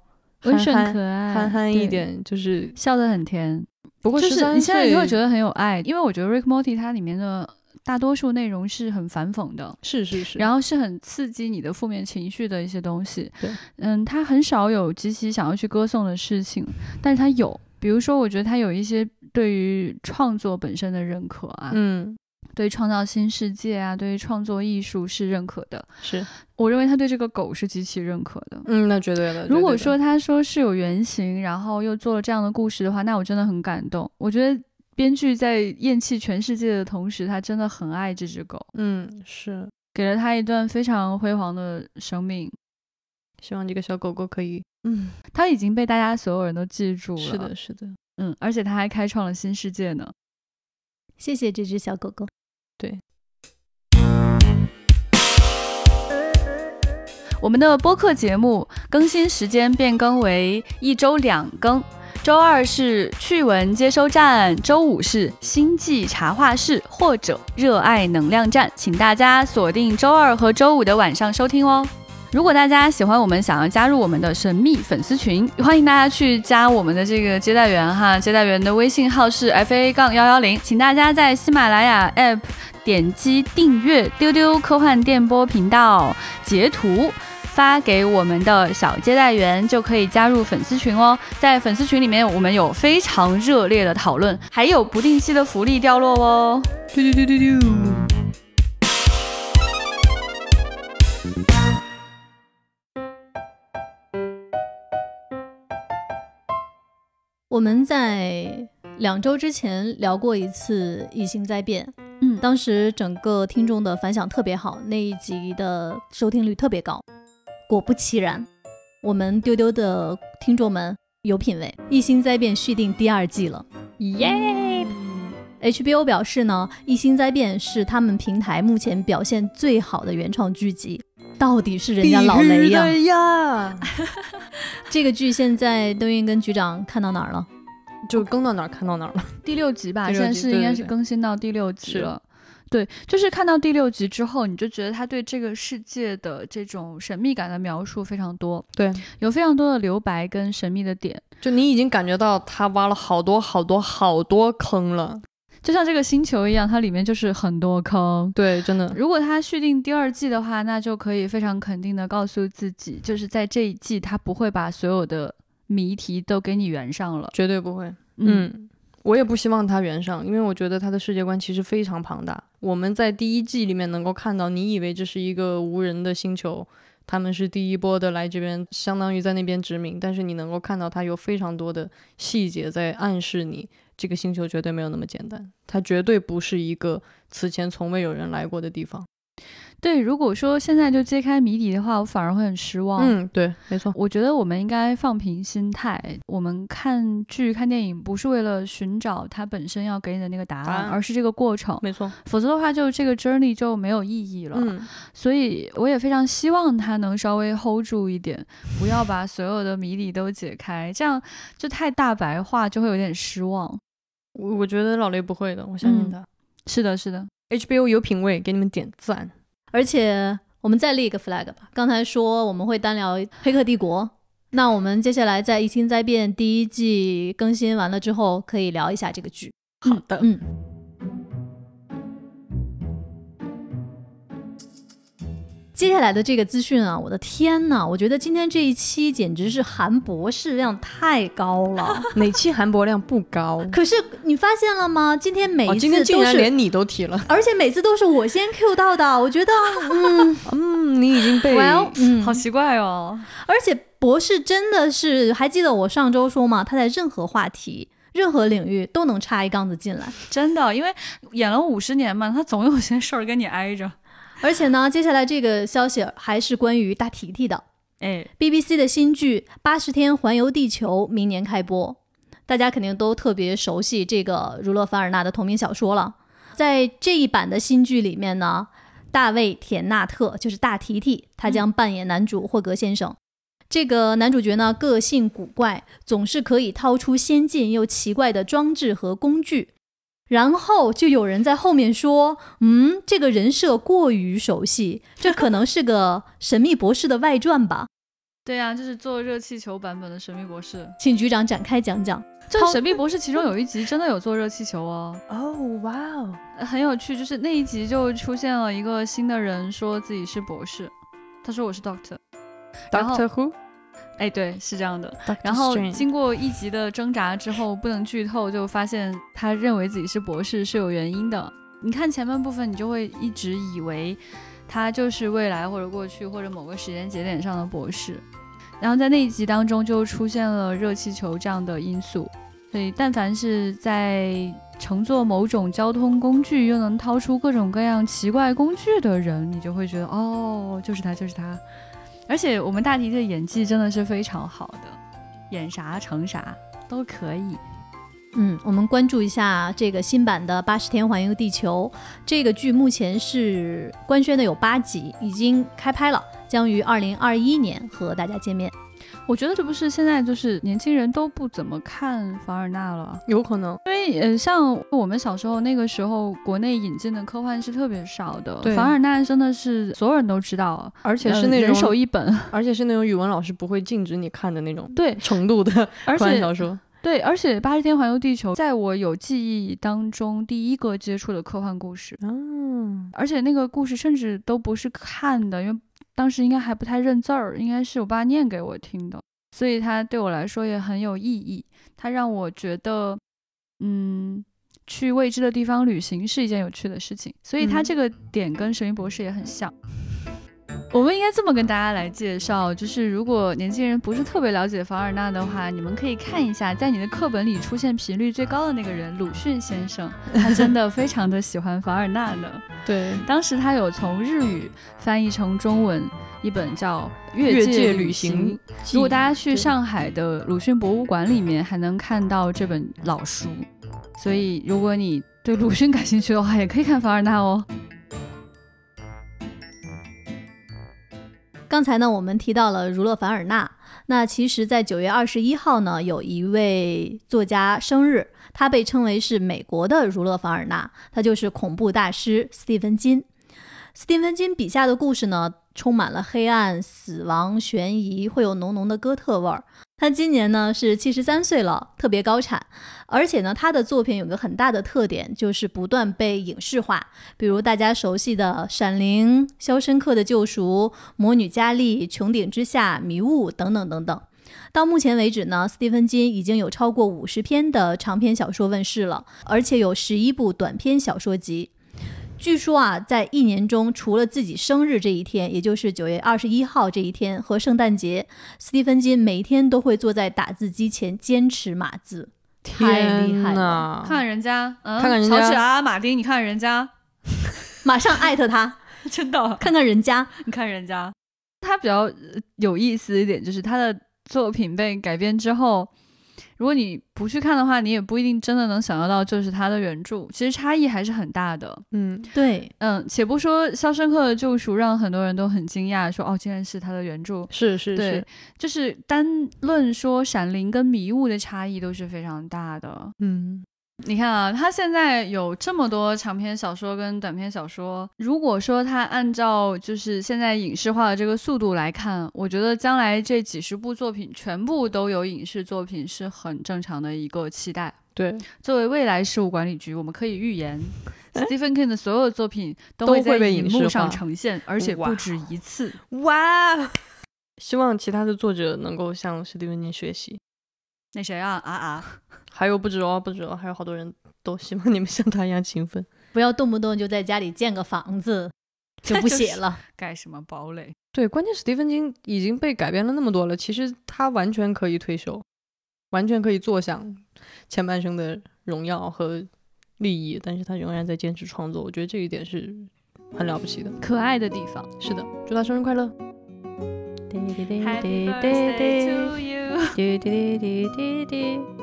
[SPEAKER 2] 温顺可爱、
[SPEAKER 3] 憨憨一点，就是
[SPEAKER 2] 笑得很甜。
[SPEAKER 3] 不过，
[SPEAKER 2] 就是你现在你会觉得很有爱，因为我觉得《Rick Morty》它里面的大多数内容是很反讽的，
[SPEAKER 3] 是是是，
[SPEAKER 2] 然后是很刺激你的负面情绪的一些东西。
[SPEAKER 3] 对，
[SPEAKER 2] 嗯，它很少有极其想要去歌颂的事情，但是它有，比如说，我觉得它有一些对于创作本身的认可啊，
[SPEAKER 3] 嗯。
[SPEAKER 2] 对创造新世界啊，对于创作艺术是认可的。
[SPEAKER 3] 是，
[SPEAKER 2] 我认为他对这个狗是极其认可的。
[SPEAKER 3] 嗯，那绝对的。
[SPEAKER 2] 如果说他说是有原型，然后又做了这样的故事的话，那我真的很感动。我觉得编剧在厌弃全世界的同时，他真的很爱这只狗，
[SPEAKER 3] 嗯是，
[SPEAKER 2] 给了他一段非常辉煌的生命。
[SPEAKER 3] 希望这个小狗狗可以，嗯，
[SPEAKER 2] 他已经被大家所有人都记住了。
[SPEAKER 3] 是的，，是的，
[SPEAKER 2] 嗯，而且他还开创了新世界呢。
[SPEAKER 1] 谢谢这只小狗狗。
[SPEAKER 2] 对我们的播客节目更新时间变更为一周两更，周二是趣闻接收站，周五是星际茶话室或者热爱能量站，请大家锁定周二和周五的晚上收听哦。如果大家喜欢我们，想要加入我们的神秘粉丝群，欢迎大家去加我们的这个接待员哈，接待员的微信号是 f a 杠幺幺零，请大家在喜马拉雅 app 点击订阅丢丢科幻电波频道，截图。发给我们的小接待员就可以加入粉丝群哦。在粉丝群里面，我们有非常热烈的讨论，还有不定期的福利掉落哦。
[SPEAKER 3] 丢丢丢丢丢。
[SPEAKER 1] 我们在两周之前聊过一次《异星灾变》，
[SPEAKER 2] 嗯，
[SPEAKER 1] 当时整个听众的反响特别好，那一集的收听率特别高。果不其然，我们丢丢的听众们有品位，《异星灾变》续订第二季了，耶！HBO 表示呢，《异星灾变》是他们平台目前表现最好的原创剧集，到底是人家老雷呀！
[SPEAKER 3] 呀！<laughs>
[SPEAKER 1] 这个剧现在邓云跟局长看到哪儿了？
[SPEAKER 3] 就更到哪儿看到哪儿了。<laughs>
[SPEAKER 2] 第六集吧，现在是应该是更新到第六集
[SPEAKER 3] 是
[SPEAKER 2] 了。对，就是看到第六集之后，你就觉得他对这个世界的这种神秘感的描述非常多，
[SPEAKER 3] 对，
[SPEAKER 2] 有非常多的留白跟神秘的点。
[SPEAKER 3] 就你已经感觉到他挖了好多好多好多坑了。
[SPEAKER 2] 就像这个星球一样，它里面就是很多坑。
[SPEAKER 3] 对，真的。
[SPEAKER 2] 如果它续订第二季的话，那就可以非常肯定的告诉自己，就是在这一季，它不会把所有的谜题都给你圆上了。
[SPEAKER 3] 绝对不会。
[SPEAKER 2] 嗯，
[SPEAKER 3] 嗯，我也不希望它圆上，因为我觉得它的世界观其实非常庞大。我们在第一季里面能够看到，你以为这是一个无人的星球，他们是第一波的来这边，相当于在那边殖民，但是你能够看到它有非常多的细节在暗示你，这个星球绝对没有那么简单，它绝对不是一个此前从未有人来过的地方。
[SPEAKER 2] 对。如果说现在就揭开谜底的话，我反而会很失望。
[SPEAKER 3] 嗯，对，没错。
[SPEAKER 2] 我觉得我们应该放平心态，我们看剧、看电影不是为了寻找它本身要给你的那个答案，而是这个过程。
[SPEAKER 3] 没错，
[SPEAKER 2] 否则的话，就这个 journey 就没有意义了。
[SPEAKER 3] 嗯，
[SPEAKER 2] 所以我也非常希望它能稍微 hold 住一点，不要把所有的谜底都解开，这样就太大白话，就会有点失望。
[SPEAKER 3] 我我觉得老雷不会的，我相信
[SPEAKER 2] 嗯
[SPEAKER 3] 他。
[SPEAKER 2] 是的，是的
[SPEAKER 3] ，HBO 有品位，给你们点赞。
[SPEAKER 1] 而且我们再立一个 flag 吧。刚才说我们会单聊《黑客帝国》，那我们接下来在《异星灾变》第一季更新完了之后，可以聊一下这个剧。
[SPEAKER 3] 好的，
[SPEAKER 1] 嗯。接下来的这个资讯啊，我的天呐！我觉得今天这一期简直是含博士量太高了。<laughs>
[SPEAKER 3] 哪期含博量不高？
[SPEAKER 1] 可是你发现了吗？今天每
[SPEAKER 3] 哦，
[SPEAKER 1] 一
[SPEAKER 3] 今天
[SPEAKER 1] 次都是，
[SPEAKER 3] 竟然连你都提了。<laughs>
[SPEAKER 1] 而且每次都是我先 Q 到的。我觉得，嗯，<laughs>
[SPEAKER 3] 嗯，你已经被
[SPEAKER 1] well，嗯，
[SPEAKER 2] 好奇怪哦。
[SPEAKER 1] 而且博士真的是，还记得我上周说吗？他在任何话题、任何领域都能插一杠子进来。
[SPEAKER 2] 真的，因为演了五十年嘛，他总有些事儿跟你挨着。
[SPEAKER 1] 而且呢，接下来这个消息还是关于大提提的。
[SPEAKER 2] 哎
[SPEAKER 1] ，BBC 的新剧《八十天环游地球》明年开播，大家肯定都特别熟悉这个儒勒·凡尔纳的同名小说了。在这一版的新剧里面呢，大卫·田纳特就是大提提，他将扮演男主霍格先生。这个男主角呢，个性古怪，总是可以掏出先进又奇怪的装置和工具。然后就有人在后面说：“嗯，这个人设过于熟悉，这可能是个神秘博士的外传吧。<laughs> ”
[SPEAKER 2] 对呀、就是做热气球版本的神秘博士。
[SPEAKER 1] 请局长展开讲讲。
[SPEAKER 2] 这神秘博士其中有一集真的有做热气球哦，
[SPEAKER 3] 哦，哇哦，
[SPEAKER 2] 呃很有趣。就是那一集就出现了一个新的人，说自己是博士，他说我是 Doctor。然后
[SPEAKER 3] Doctor Who，
[SPEAKER 2] 哎，对，是这样的。然后经过一集的挣扎之后，不能剧透，就发现他认为自己是博士是有原因的。你看前半部分，你就会一直以为他就是未来或者过去或者某个时间节点上的博士，然后在那一集当中就出现了热气球这样的因素，所以但凡是在乘坐某种交通工具又能掏出各种各样奇怪工具的人，你就会觉得哦，就是他，就是他。而且我们大迪的演技真的是非常好的，演啥成啥都可以。
[SPEAKER 1] 嗯，我们关注一下这个新版的《八十天环游地球》这个剧，目前是官宣的有八集，已经开拍了，将于二零二一年和大家见面。
[SPEAKER 2] 我觉得这不是现在就是年轻人都不怎么看凡尔纳了，
[SPEAKER 3] 有可能，
[SPEAKER 2] 因为呃，像我们小时候那个时候，国内引进的科幻是特别少的，
[SPEAKER 3] 对
[SPEAKER 2] 凡尔纳真的是所有人都知道，
[SPEAKER 3] 而且是那种，
[SPEAKER 2] 手一本，<laughs>
[SPEAKER 3] 而且是那种语文老师不会禁止你看的那种
[SPEAKER 2] 对，
[SPEAKER 3] 程度的
[SPEAKER 2] 而
[SPEAKER 3] 科 <laughs> 幻
[SPEAKER 2] 且
[SPEAKER 3] 小说。
[SPEAKER 2] 对，而且《八十天环游地球》在我有记忆当中第一个接触的科幻故事，
[SPEAKER 3] 嗯，
[SPEAKER 2] 而且那个故事甚至都不是看的，因为当时应该还不太认字儿，应该是我爸念给我听的，所以它对我来说也很有意义。它让我觉得，嗯，去未知的地方旅行是一件有趣的事情，所以它
[SPEAKER 3] 嗯
[SPEAKER 2] 这个点跟《神秘博士》也很像。我们应该这么跟大家来介绍，就是如果年轻人不是特别了解凡尔纳的话，你们可以看一下，在你的课本里出现频率最高的那个人鲁迅先生，<laughs> 他真的非常的喜欢凡尔纳的。
[SPEAKER 3] 对，
[SPEAKER 2] 当时他有从日语翻译成中文一本叫《
[SPEAKER 3] 越界
[SPEAKER 2] 界
[SPEAKER 3] 旅
[SPEAKER 2] 行
[SPEAKER 3] 行》。
[SPEAKER 2] 如果大家去上海的鲁迅博物馆里面，还能看到这本老书。所以，如果你对鲁迅感兴趣的话，也可以看凡尔纳哦。
[SPEAKER 1] 刚才呢，我们提到了儒勒·凡尔纳。那其实，在九月二十一号呢，有一位作家生日，他被称为是美国的儒勒·凡尔纳，他就是恐怖大师斯蒂芬金。斯蒂芬金笔下的故事呢，充满了黑暗、死亡、悬疑，会有浓浓的哥特味儿。他今年呢是七十三岁了，特别高产，而且呢，他的作品有个很大的特点，就是不断被影视化，比如大家熟悉的《闪灵》《肖申克的救赎》《魔女佳丽》《穹顶之下》《迷雾》等等等等。到目前为止呢，斯蒂芬金已经有超过五十篇的长篇小说问世了，而且有十一部短篇小说集。据说啊，在一年中，除了自己生日这一天，也就是九月二十一号这一天和圣诞节，斯蒂芬金每天都会坐在打字机前坚持码字，太厉害了！
[SPEAKER 2] 看看人家，嗯，
[SPEAKER 3] 看看人家。
[SPEAKER 2] 乔治啊，马丁，你看人家，<laughs>
[SPEAKER 1] 马上艾特他，<laughs>
[SPEAKER 2] 真的，
[SPEAKER 1] 看看人家。
[SPEAKER 2] 你看人家，他比较呃有意思一点就是他的作品被改编之后，如果你不去看的话，你也不一定真的能想象到就是他的原著，其实差异还是很大的。
[SPEAKER 3] 嗯，
[SPEAKER 1] 对，
[SPEAKER 2] 嗯，且不说《肖申克的救赎》让很多人都很惊讶，说哦，竟然是他的原著。
[SPEAKER 3] 是是
[SPEAKER 2] 对
[SPEAKER 3] 是，，
[SPEAKER 2] 就是单论说《闪灵》跟《迷雾》的差异都是非常大的。
[SPEAKER 3] 嗯，
[SPEAKER 2] 你看啊，他现在有这么多长篇小说跟短篇小说，如果说他按照就是现在影视化的这个速度来看，我觉得将来这几十部作品全部都有影视作品是很正常的一个期待。
[SPEAKER 3] 对，
[SPEAKER 2] 作为未来事务管理局，我们可以预言，Stephen King 的所有作品都
[SPEAKER 3] 都
[SPEAKER 2] 会
[SPEAKER 3] 被
[SPEAKER 2] 荧幕上呈现，而且不止一次。
[SPEAKER 3] 哇！希望其他的作者能够向史蒂文金学习，
[SPEAKER 2] 那谁啊啊啊！
[SPEAKER 3] 还有不止哦，不止哦，还有好多人都希望你们像他一样勤奋。
[SPEAKER 1] 不要动不动就在家里建个房子 <laughs> 就不写了。
[SPEAKER 2] 盖什么堡垒？
[SPEAKER 3] 对，关键史蒂芬金已经被改编了那么多了，其实他完全可以退休，完全可以坐享前半生的荣耀和利益，但是他仍然在坚持创作，我觉得这一点是很了不起的。
[SPEAKER 2] 可爱的地方。
[SPEAKER 3] 是的，祝他生日快乐！
[SPEAKER 2] Happy birthday to you！<laughs> <laughs>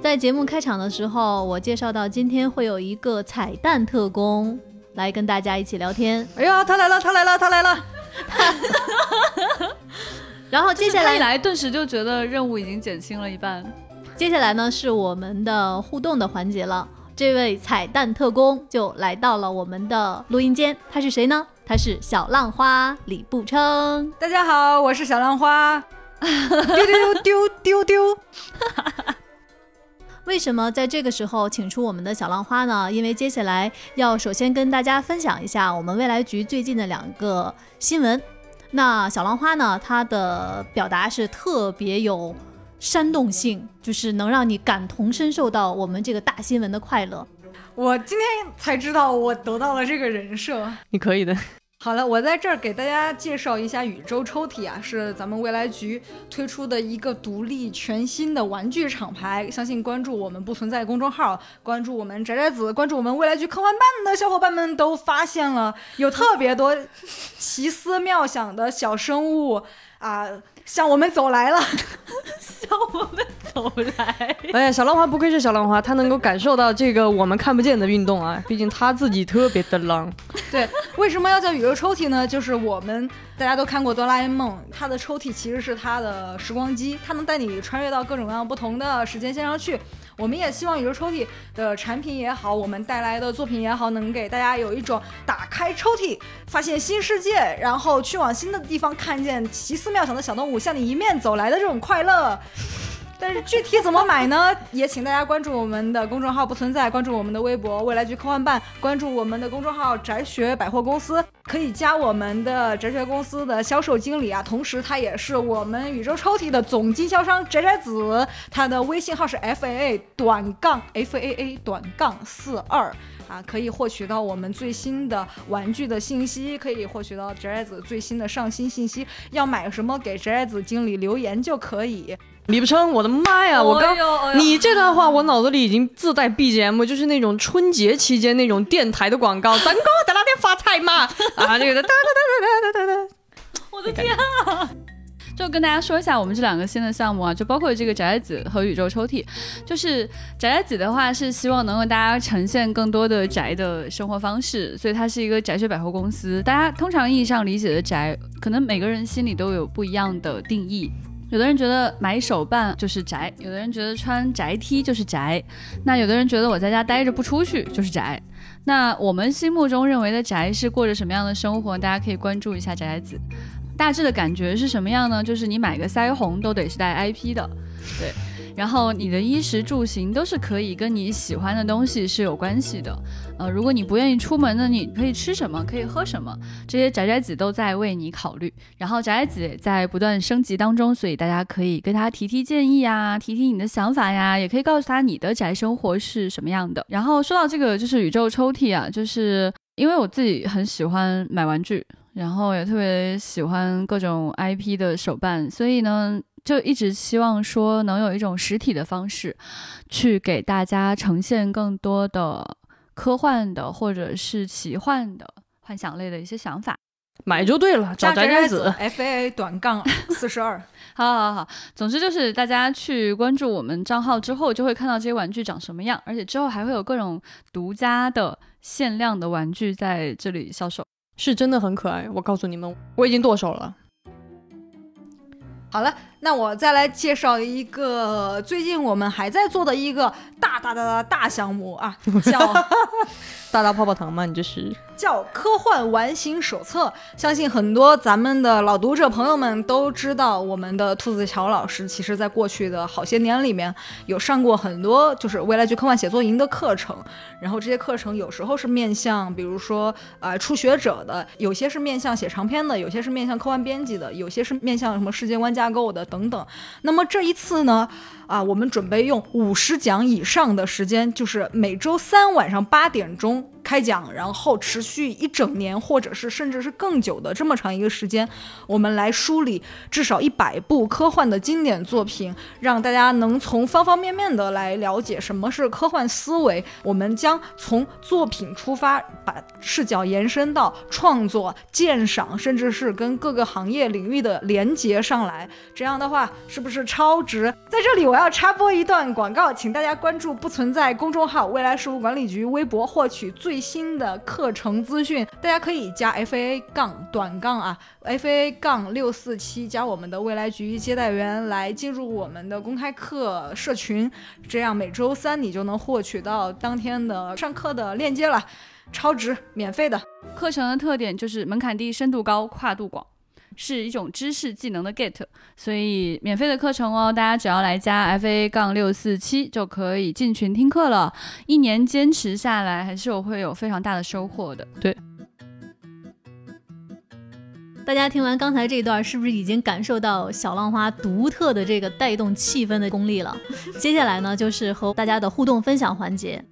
[SPEAKER 1] 在节目开场的时候，我介绍到今天会有一个彩蛋特工来跟大家一起聊天，
[SPEAKER 3] 哎呀，他来了，他来了，他来了！<laughs>
[SPEAKER 1] 然后接下来
[SPEAKER 2] 来，顿时就觉得任务已经减轻了一半。
[SPEAKER 1] 接下来呢是我们的互动的环节了。这位彩蛋特工就来到了我们的录音间，他是谁呢？他是小浪花李步称。
[SPEAKER 2] 大家好，我是小浪花。
[SPEAKER 3] 丢丢丢丢丢！
[SPEAKER 1] 为什么在这个时候请出我们的小浪花呢？因为接下来要首先跟大家分享一下我们未来局最近的两个新闻。那小浪花呢，它的表达是特别有煽动性，就是能让你感同身受到我们这个大新闻的快乐。
[SPEAKER 4] 我今天才知道我得到了这个人设。
[SPEAKER 3] 你可以的。
[SPEAKER 4] 好了，我在这儿给大家介绍一下宇宙抽屉啊，是咱们未来局推出的一个独立全新的玩具厂牌。相信关注我们不存在公众号，关注我们宅宅子，关注我们未来局科幻办的小伙伴们都发现了，有特别多奇思妙想的小生物啊，向我们走来了。<laughs>
[SPEAKER 1] 向我们走来。
[SPEAKER 3] 哎呀，小浪花不愧是小浪花，他能够感受到这个我们看不见的运动啊，毕竟他自己特别的浪。<laughs>
[SPEAKER 4] 对，为什么要叫宇宙抽屉呢？就是我们大家都看过哆啦 A 梦，它的抽屉其实是它的时光机，它能带你穿越到各种各样不同的时间线上去。我们也希望宇宙抽屉的产品也好，我们带来的作品也好，能给大家有一种打开抽屉，发现新世界，然后去往新的地方，看见奇思妙想的小动物向你迎面走来的这种快乐。但是具体怎么买呢？也请大家关注我们的公众号“不存在”，关注我们的微博“未来局科幻办”，关注我们的公众号“宅学百货公司”，可以加我们的宅学公司的销售经理啊，同时他也是我们宇宙抽屉的总经销商宅宅子，他的微信号是 f a a 短杠 f a a 短杠四二。啊，可以获取到我们最新的玩具的信息，可以获取到宅宅子最新的上新信息。要买什么，给宅宅子经理留言就可以。
[SPEAKER 3] 李不成，我的妈呀！我刚你这段话，我脑子里已经自带 BGM，就是那种春节期间那种电台的广告，咱哥在那天发财嘛啊，这个哒哒哒哒哒哒哒，
[SPEAKER 1] 我的天啊！
[SPEAKER 2] 就跟大家说一下我们这两个新的项目啊，就包括这个宅子和宇宙抽屉。就是宅宅子的话，是希望能够大家呈现更多的宅的生活方式，所以它是一个宅学百货公司。大家通常意义上理解的宅，可能每个人心里都有不一样的定义。有的人觉得买手办就是宅，有的人觉得穿宅 T 就是宅，那有的人觉得我在家待着不出去就是宅。那我们心目中认为的宅是过着什么样的生活？大家可以关注一下宅子。大致的感觉是什么样呢？就是你买个腮红都得是带 IP 的，对。然后你的衣食住行都是可以跟你喜欢的东西是有关系的。呃，如果你不愿意出门呢，你可以吃什么，可以喝什么，这些宅宅子都在为你考虑。然后宅宅子也在不断升级当中，所以大家可以跟他提提建议啊，提提你的想法呀，也可以告诉他你的宅生活是什么样的。然后说到这个，就是宇宙抽屉啊，就是因为我自己很喜欢买玩具。然后也特别喜欢各种 IP 的手办，所以呢，就一直希望说能有一种实体的方式，去给大家呈现更多的科幻的或者是奇幻的幻想类的一些想法。
[SPEAKER 3] 买就对了，找宅宅子
[SPEAKER 4] ，F A A 短杠 <laughs> 四十二。
[SPEAKER 2] 好好好，总之就是大家去关注我们账号之后，就会看到这些玩具长什么样，而且之后还会有各种独家的限量的玩具在这里销售。
[SPEAKER 3] 是真的很可爱，我告诉你们，我已经剁手了。
[SPEAKER 4] 好了，那我再来介绍一个最近我们还在做的一个大大大大大项目啊，叫。<laughs>
[SPEAKER 3] 大大泡泡糖吗？你这是
[SPEAKER 4] 叫科幻完形手册。相信很多咱们的老读者朋友们都知道，我们的兔子乔老师其实在过去的好些年里面有上过很多就是未来局科幻写作营的课程。然后这些课程有时候是面向，比如说呃初学者的，有些是面向写长篇的，有些是面向科幻编辑的，有些是面向什么世界观架构的等等。那么这一次呢？啊，我们准备用五十讲以上的时间，就是每周三晚上八点钟开讲，然后持续一整年，或者是甚至是更久的这么长一个时间，我们来梳理至少一百部科幻的经典作品，让大家能从方方面面的来了解什么是科幻思维。我们将从作品出发，把视角延伸到创作、鉴赏，甚至是跟各个行业领域的连接上来。这样的话，是不是超值？在这里我要。插播一段广告，请大家关注“不存在”公众号、未来事务管理局微博，获取最最新的课程资讯。大家可以加 F A 杠短杠啊，F A 杠六四七，加我们的未来局接待员来进入我们的公开课社群，这样每周三你就能获取到当天的上课的链接了，超值，免费的
[SPEAKER 2] 课程的特点就是门槛低、深度高、跨度广。是一种知识技能的 get，所以免费的课程哦，大家只要来加 fa 杠六四七就可以进群听课了。一年坚持下来，还是我会有非常大的收获的。
[SPEAKER 3] 对。
[SPEAKER 1] 大家听完刚才这一段，是不是已经感受到小浪花独特的这个带动气氛的功力了？<laughs> 接下来呢，就是和大家的互动分享环节。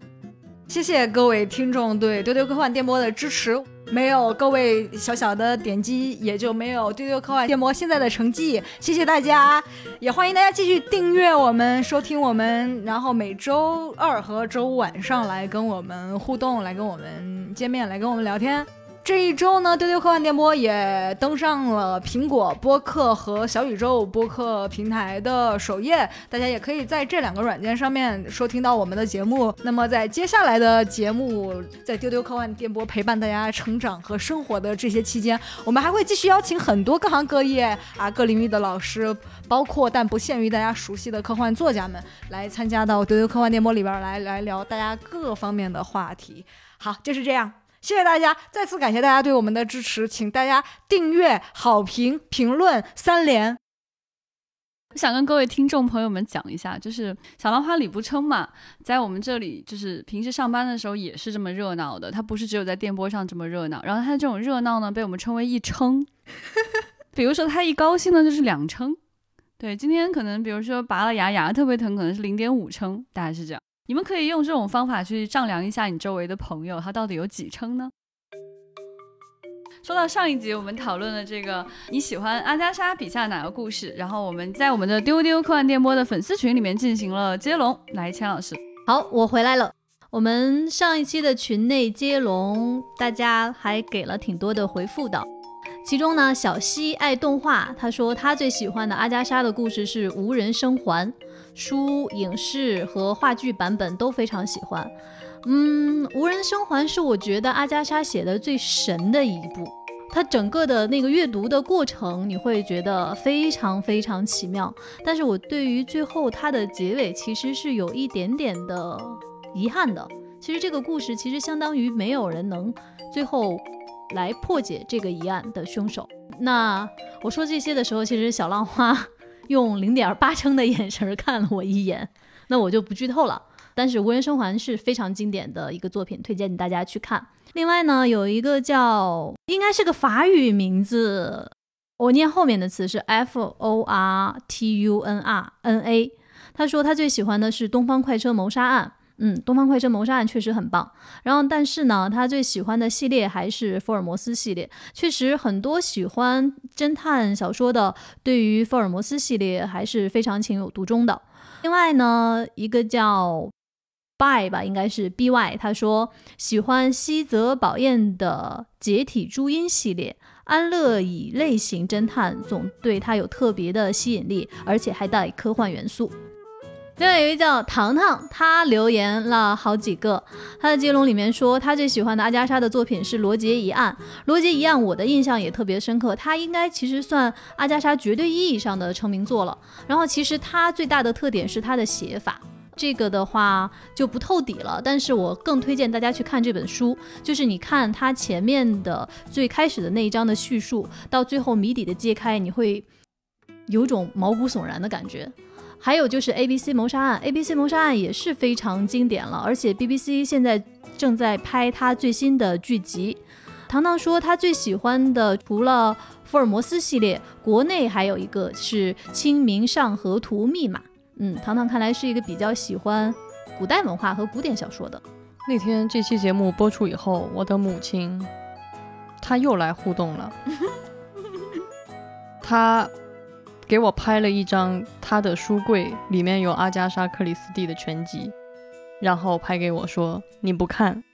[SPEAKER 4] 谢谢各位听众对丢丢科幻电波的支持，没有各位小小的点击，也就没有丢丢科幻电波现在的成绩。谢谢大家，也欢迎大家继续订阅我们，收听我们，然后每周二和周五晚上来跟我们互动，来跟我们见面，来跟我们聊天。这一周呢，丢丢科幻电波也登上了苹果播客和小宇宙播客平台的首页，大家也可以在这两个软件上面收听到我们的节目。那么在接下来的节目，在丢丢科幻电波陪伴大家成长和生活的这些期间，我们还会继续邀请很多各行各业啊各领域的老师，包括但不限于大家熟悉的科幻作家们，来参加到丢丢科幻电波里边来来聊大家各方面的话题。好，就是这样。谢谢大家，再次感谢大家对我们的支持，请大家订阅、好评、评论三连。
[SPEAKER 2] 我想跟各位听众朋友们讲一下，就是小浪花李不称嘛，在我们这里，就是平时上班的时候也是这么热闹的。它不是只有在电波上这么热闹，然后它这种热闹呢，被我们称为一称。<laughs> 比如说他一高兴呢，就是两称。对，今天可能比如说拔了牙，牙特别疼，可能是零点五称，大概是这样。你们可以用这种方法去丈量一下你周围的朋友，他到底有几称呢？说到上一集我们讨论的这个你喜欢阿加莎笔下哪个故事，然后我们在我们的丢丢科幻电波的粉丝群里面进行了接龙。来，钱老师，
[SPEAKER 1] 好，我回来了。我们上一期的群内接龙，大家还给了挺多的回复的。其中呢，小西爱动画，他说他最喜欢的阿加莎的故事是《无人生还》。书、影视和话剧版本都非常喜欢。嗯，《无人生还》是我觉得阿加莎写的最神的一部。它整个的那个阅读的过程，你会觉得非常非常奇妙。但是我对于最后它的结尾，其实是有一点点的遗憾的。其实这个故事其实相当于没有人能最后来破解这个疑案的凶手。那我说这些的时候，其实小浪花。用零点八称的眼神看了我一眼，那我就不剧透了。但是《无人生还》是非常经典的一个作品，推荐大家去看。另外呢，有一个叫应该是个法语名字，我念后面的词是 F O R T U N R N A。他说他最喜欢的是《东方快车谋杀案》。嗯，《东方快车谋杀案》确实很棒。然后，但是呢，他最喜欢的系列还是福尔摩斯系列。确实，很多喜欢侦探小说的，对于福尔摩斯系列还是非常情有独钟的。另外呢，一个叫 By 吧，应该是 B Y，他说喜欢西泽保彦的《解体朱茵》系列。安乐椅类型侦探总对他有特别的吸引力，而且还带科幻元素。另外有一位叫糖糖，他留言了好几个。他的接龙里面说，他最喜欢的阿加莎的作品是《罗杰一案》。《罗杰一案》我的印象也特别深刻，他应该其实算阿加莎绝对意义上的成名作了。然后其实他最大的特点是他的写法，这个的话就不透底了。但是我更推荐大家去看这本书，就是你看他前面的最开始的那一章的叙述，到最后谜底的揭开，你会有种毛骨悚然的感觉。还有就是 A B C 谋杀案，A B C 谋杀案也是非常经典了，而且 B B C 现在正在拍它最新的剧集。糖糖说他最喜欢的除了福尔摩斯系列，国内还有一个是《清明上河图密码》。嗯，糖糖看来是一个比较喜欢古代文化和古典小说的。
[SPEAKER 3] 那天这期节目播出以后，我的母亲她又来互动了，<laughs> 她。给我拍了一张他的书柜，里面有阿加莎·克里斯蒂的全集，然后拍给我说：“你不看，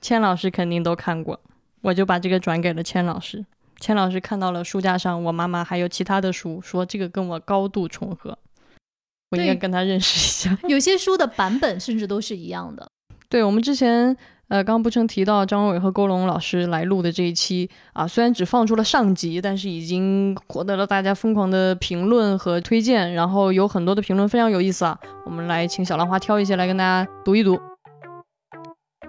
[SPEAKER 3] 千老师肯定都看过。”我就把这个转给了千老师，千老师看到了书架上我妈妈还有其他的书，说这个跟我高度重合，我应该跟他认识一下。
[SPEAKER 1] 有些书的版本甚至都是一样的。
[SPEAKER 3] 对，我们之前。呃，刚刚不曾提到张伟和郭龙老师来录的这一期啊，虽然只放出了上集，但是已经获得了大家疯狂的评论和推荐，然后有很多的评论非常有意思啊。我们来请小浪花挑一些来跟大家读一读。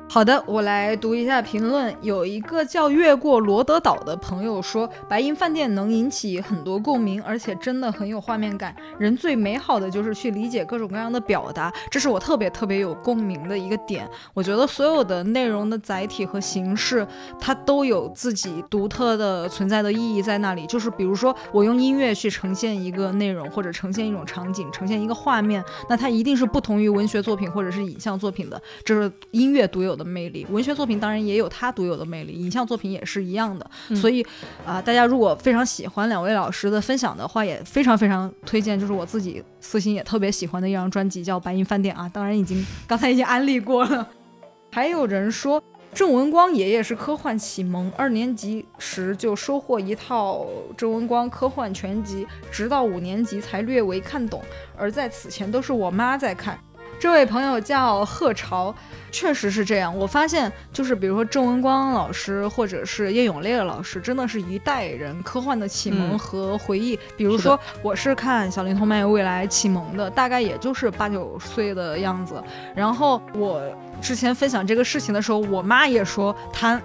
[SPEAKER 4] 好的，我来读一下评论。有一个叫越过罗德岛的朋友说，《白银饭店》能引起很多共鸣，而且真的很有画面感。人最美好的就是去理解各种各样的表达，这是我特别特别有共鸣的一个点。我觉得所有的内容的载体和形式，它都有自己独特的存在的意义在那里。就是比如说，我用音乐去呈现一个内容，或者呈现一种场景，呈现一个画面，那它一定是不同于文学作品或者是影像作品的，这是音乐独有的。魅力，文学作品当然也有它独有的魅力，影像作品也是一样的。所以啊，大家如果非常喜欢两位老师的分享的话，也非常非常推荐，就是我自己私心也特别喜欢的一张专辑，叫《白银饭店》啊。当然已经刚才已经安利过了。还有人说郑文光爷爷是科幻启蒙，二年级时就收获一套郑文光科幻全集，直到五年级才略微看懂，而在此前都是我妈在看。这位朋友叫贺朝，确实是这样。我发现，就是比如说郑文光老师，或者是叶永烈老师，真的是一代人科幻的启蒙和回忆。比如说，我是看《小灵通漫游未来》启蒙的，大概也就是八九岁的样子。然后我之前分享这个事情的时候，我妈也说，她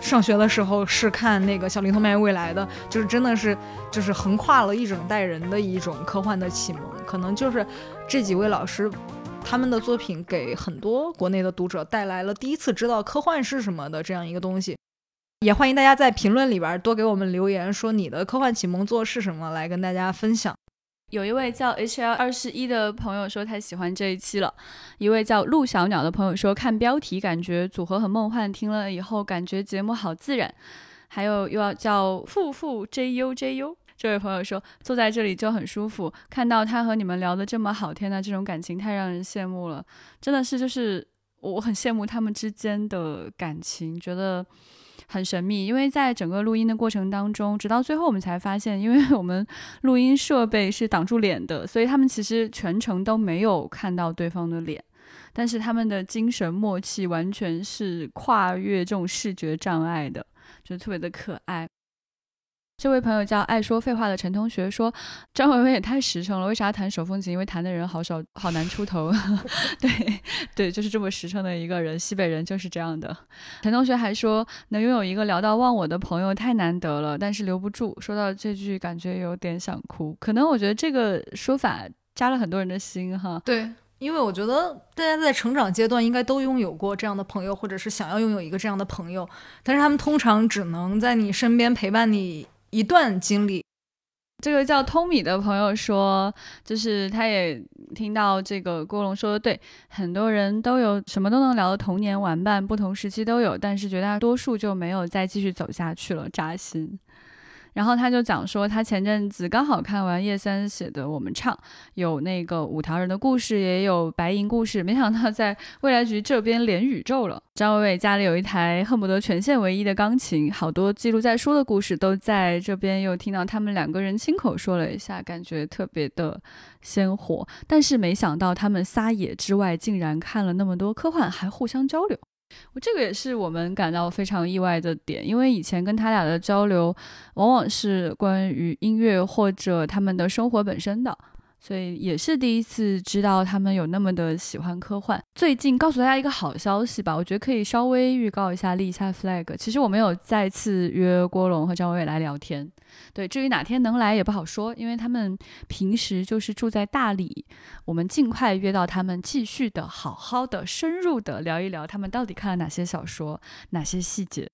[SPEAKER 4] 上学的时候是看那个《小灵通漫游未来》的，就是真的是就是横跨了一整代人的一种科幻的启蒙。可能就是这几位老师。他们的作品给很多国内的读者带来了第一次知道科幻是什么的这样一个东西，也欢迎大家在评论里边多给我们留言，说你的科幻启蒙作是什么，来跟大家分享。
[SPEAKER 2] 有一位叫 H L 二十一的朋友说他喜欢这一期了，一位叫陆小鸟的朋友说看标题感觉组合很梦幻，听了以后感觉节目好自然，还有又要叫富富 J U J U。这位朋友说：“坐在这里就很舒服，看到他和你们聊的这么好，天呐，这种感情太让人羡慕了，真的是，就是我很羡慕他们之间的感情，觉得很神秘。因为在整个录音的过程当中，直到最后我们才发现，因为我们录音设备是挡住脸的，所以他们其实全程都没有看到对方的脸，但是他们的精神默契完全是跨越这种视觉障碍的，就特别的可爱。”这位朋友叫爱说废话的陈同学说：“张伟伟也太实诚了，为啥弹手风琴？因为弹的人好少，好难出头。<laughs> 对对，就是这么实诚的一个人，西北人就是这样的。”陈同学还说：“能拥有一个聊到忘我的朋友太难得了，但是留不住。”说到这句，感觉有点想哭。可能我觉得这个说法扎了很多人的心哈。
[SPEAKER 4] 对，因为我觉得大家在成长阶段应该都拥有过这样的朋友，或者是想要拥有一个这样的朋友，但是他们通常只能在你身边陪伴你。一段经历，
[SPEAKER 2] 这个叫通米的朋友说，就是他也听到这个郭龙说的对，很多人都有什么都能聊的童年玩伴，不同时期都有，但是绝大多数就没有再继续走下去了，扎心。然后他就讲说，他前阵子刚好看完叶三写的《我们唱》，有那个五条人的故事，也有白银故事，没想到在未来局这边连宇宙了。张伟伟家里有一台恨不得全县唯一的钢琴，好多记录在书的故事都在这边，又听到他们两个人亲口说了一下，感觉特别的鲜活。但是没想到他们撒野之外，竟然看了那么多科幻，还互相交流。我这个也是我们感到非常意外的点，因为以前跟他俩的交流，往往是关于音乐或者他们的生活本身的。所以也是第一次知道他们有那么的喜欢科幻。最近告诉大家一个好消息吧，我觉得可以稍微预告一下，立一下 flag。其实我没有再次约郭龙和张伟伟来聊天。对，至于哪天能来也不好说，因为他们平时就是住在大理。我们尽快约到他们，继续的好好的深入的聊一聊他们到底看了哪些小说，哪些细节。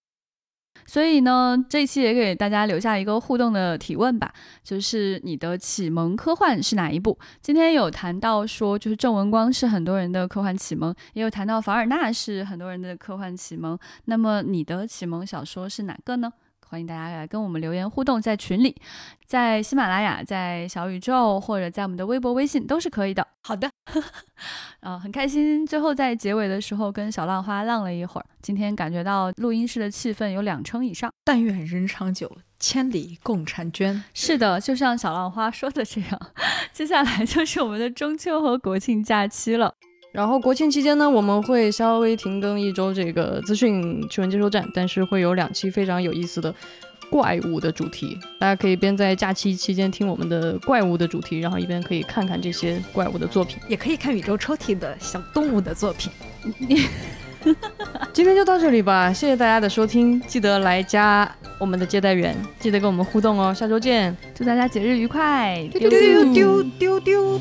[SPEAKER 2] 所以呢，这一期也给大家留下一个互动的提问吧，就是你的启蒙科幻是哪一部？今天有谈到说，就是郑文光是很多人的科幻启蒙，也有谈到凡尔纳是很多人的科幻启蒙。那么你的启蒙小说是哪个呢？欢迎大家来跟我们留言互动，在群里，在喜马拉雅，在小宇宙，或者在我们的微博、微信都是可以的。
[SPEAKER 4] 好的，
[SPEAKER 2] 啊，<laughs> 很开心，最后在结尾的时候跟小浪花浪了一会儿。今天感觉到录音室的气氛有两成以上。
[SPEAKER 4] 但愿人长久，千里共婵娟。
[SPEAKER 2] 是的，就像小浪花说的这样，接下来就是我们的中秋和国庆假期了。
[SPEAKER 3] 然后国庆期间呢，我们会稍微停更一周这个资讯趣闻接收站，但是会有两期非常有意思的怪物的主题，大家可以边在假期期间听我们的怪物的主题，然后一边可以看看这些怪物的作品，
[SPEAKER 4] 也可以看宇宙抽屉的小动物的作品。<laughs>
[SPEAKER 3] 今天就到这里吧，谢谢大家的收听，记得来加我们的接待员，记得跟我们互动哦，下周见，
[SPEAKER 2] 祝大家节日愉快，
[SPEAKER 4] 丢丢丢丢丢。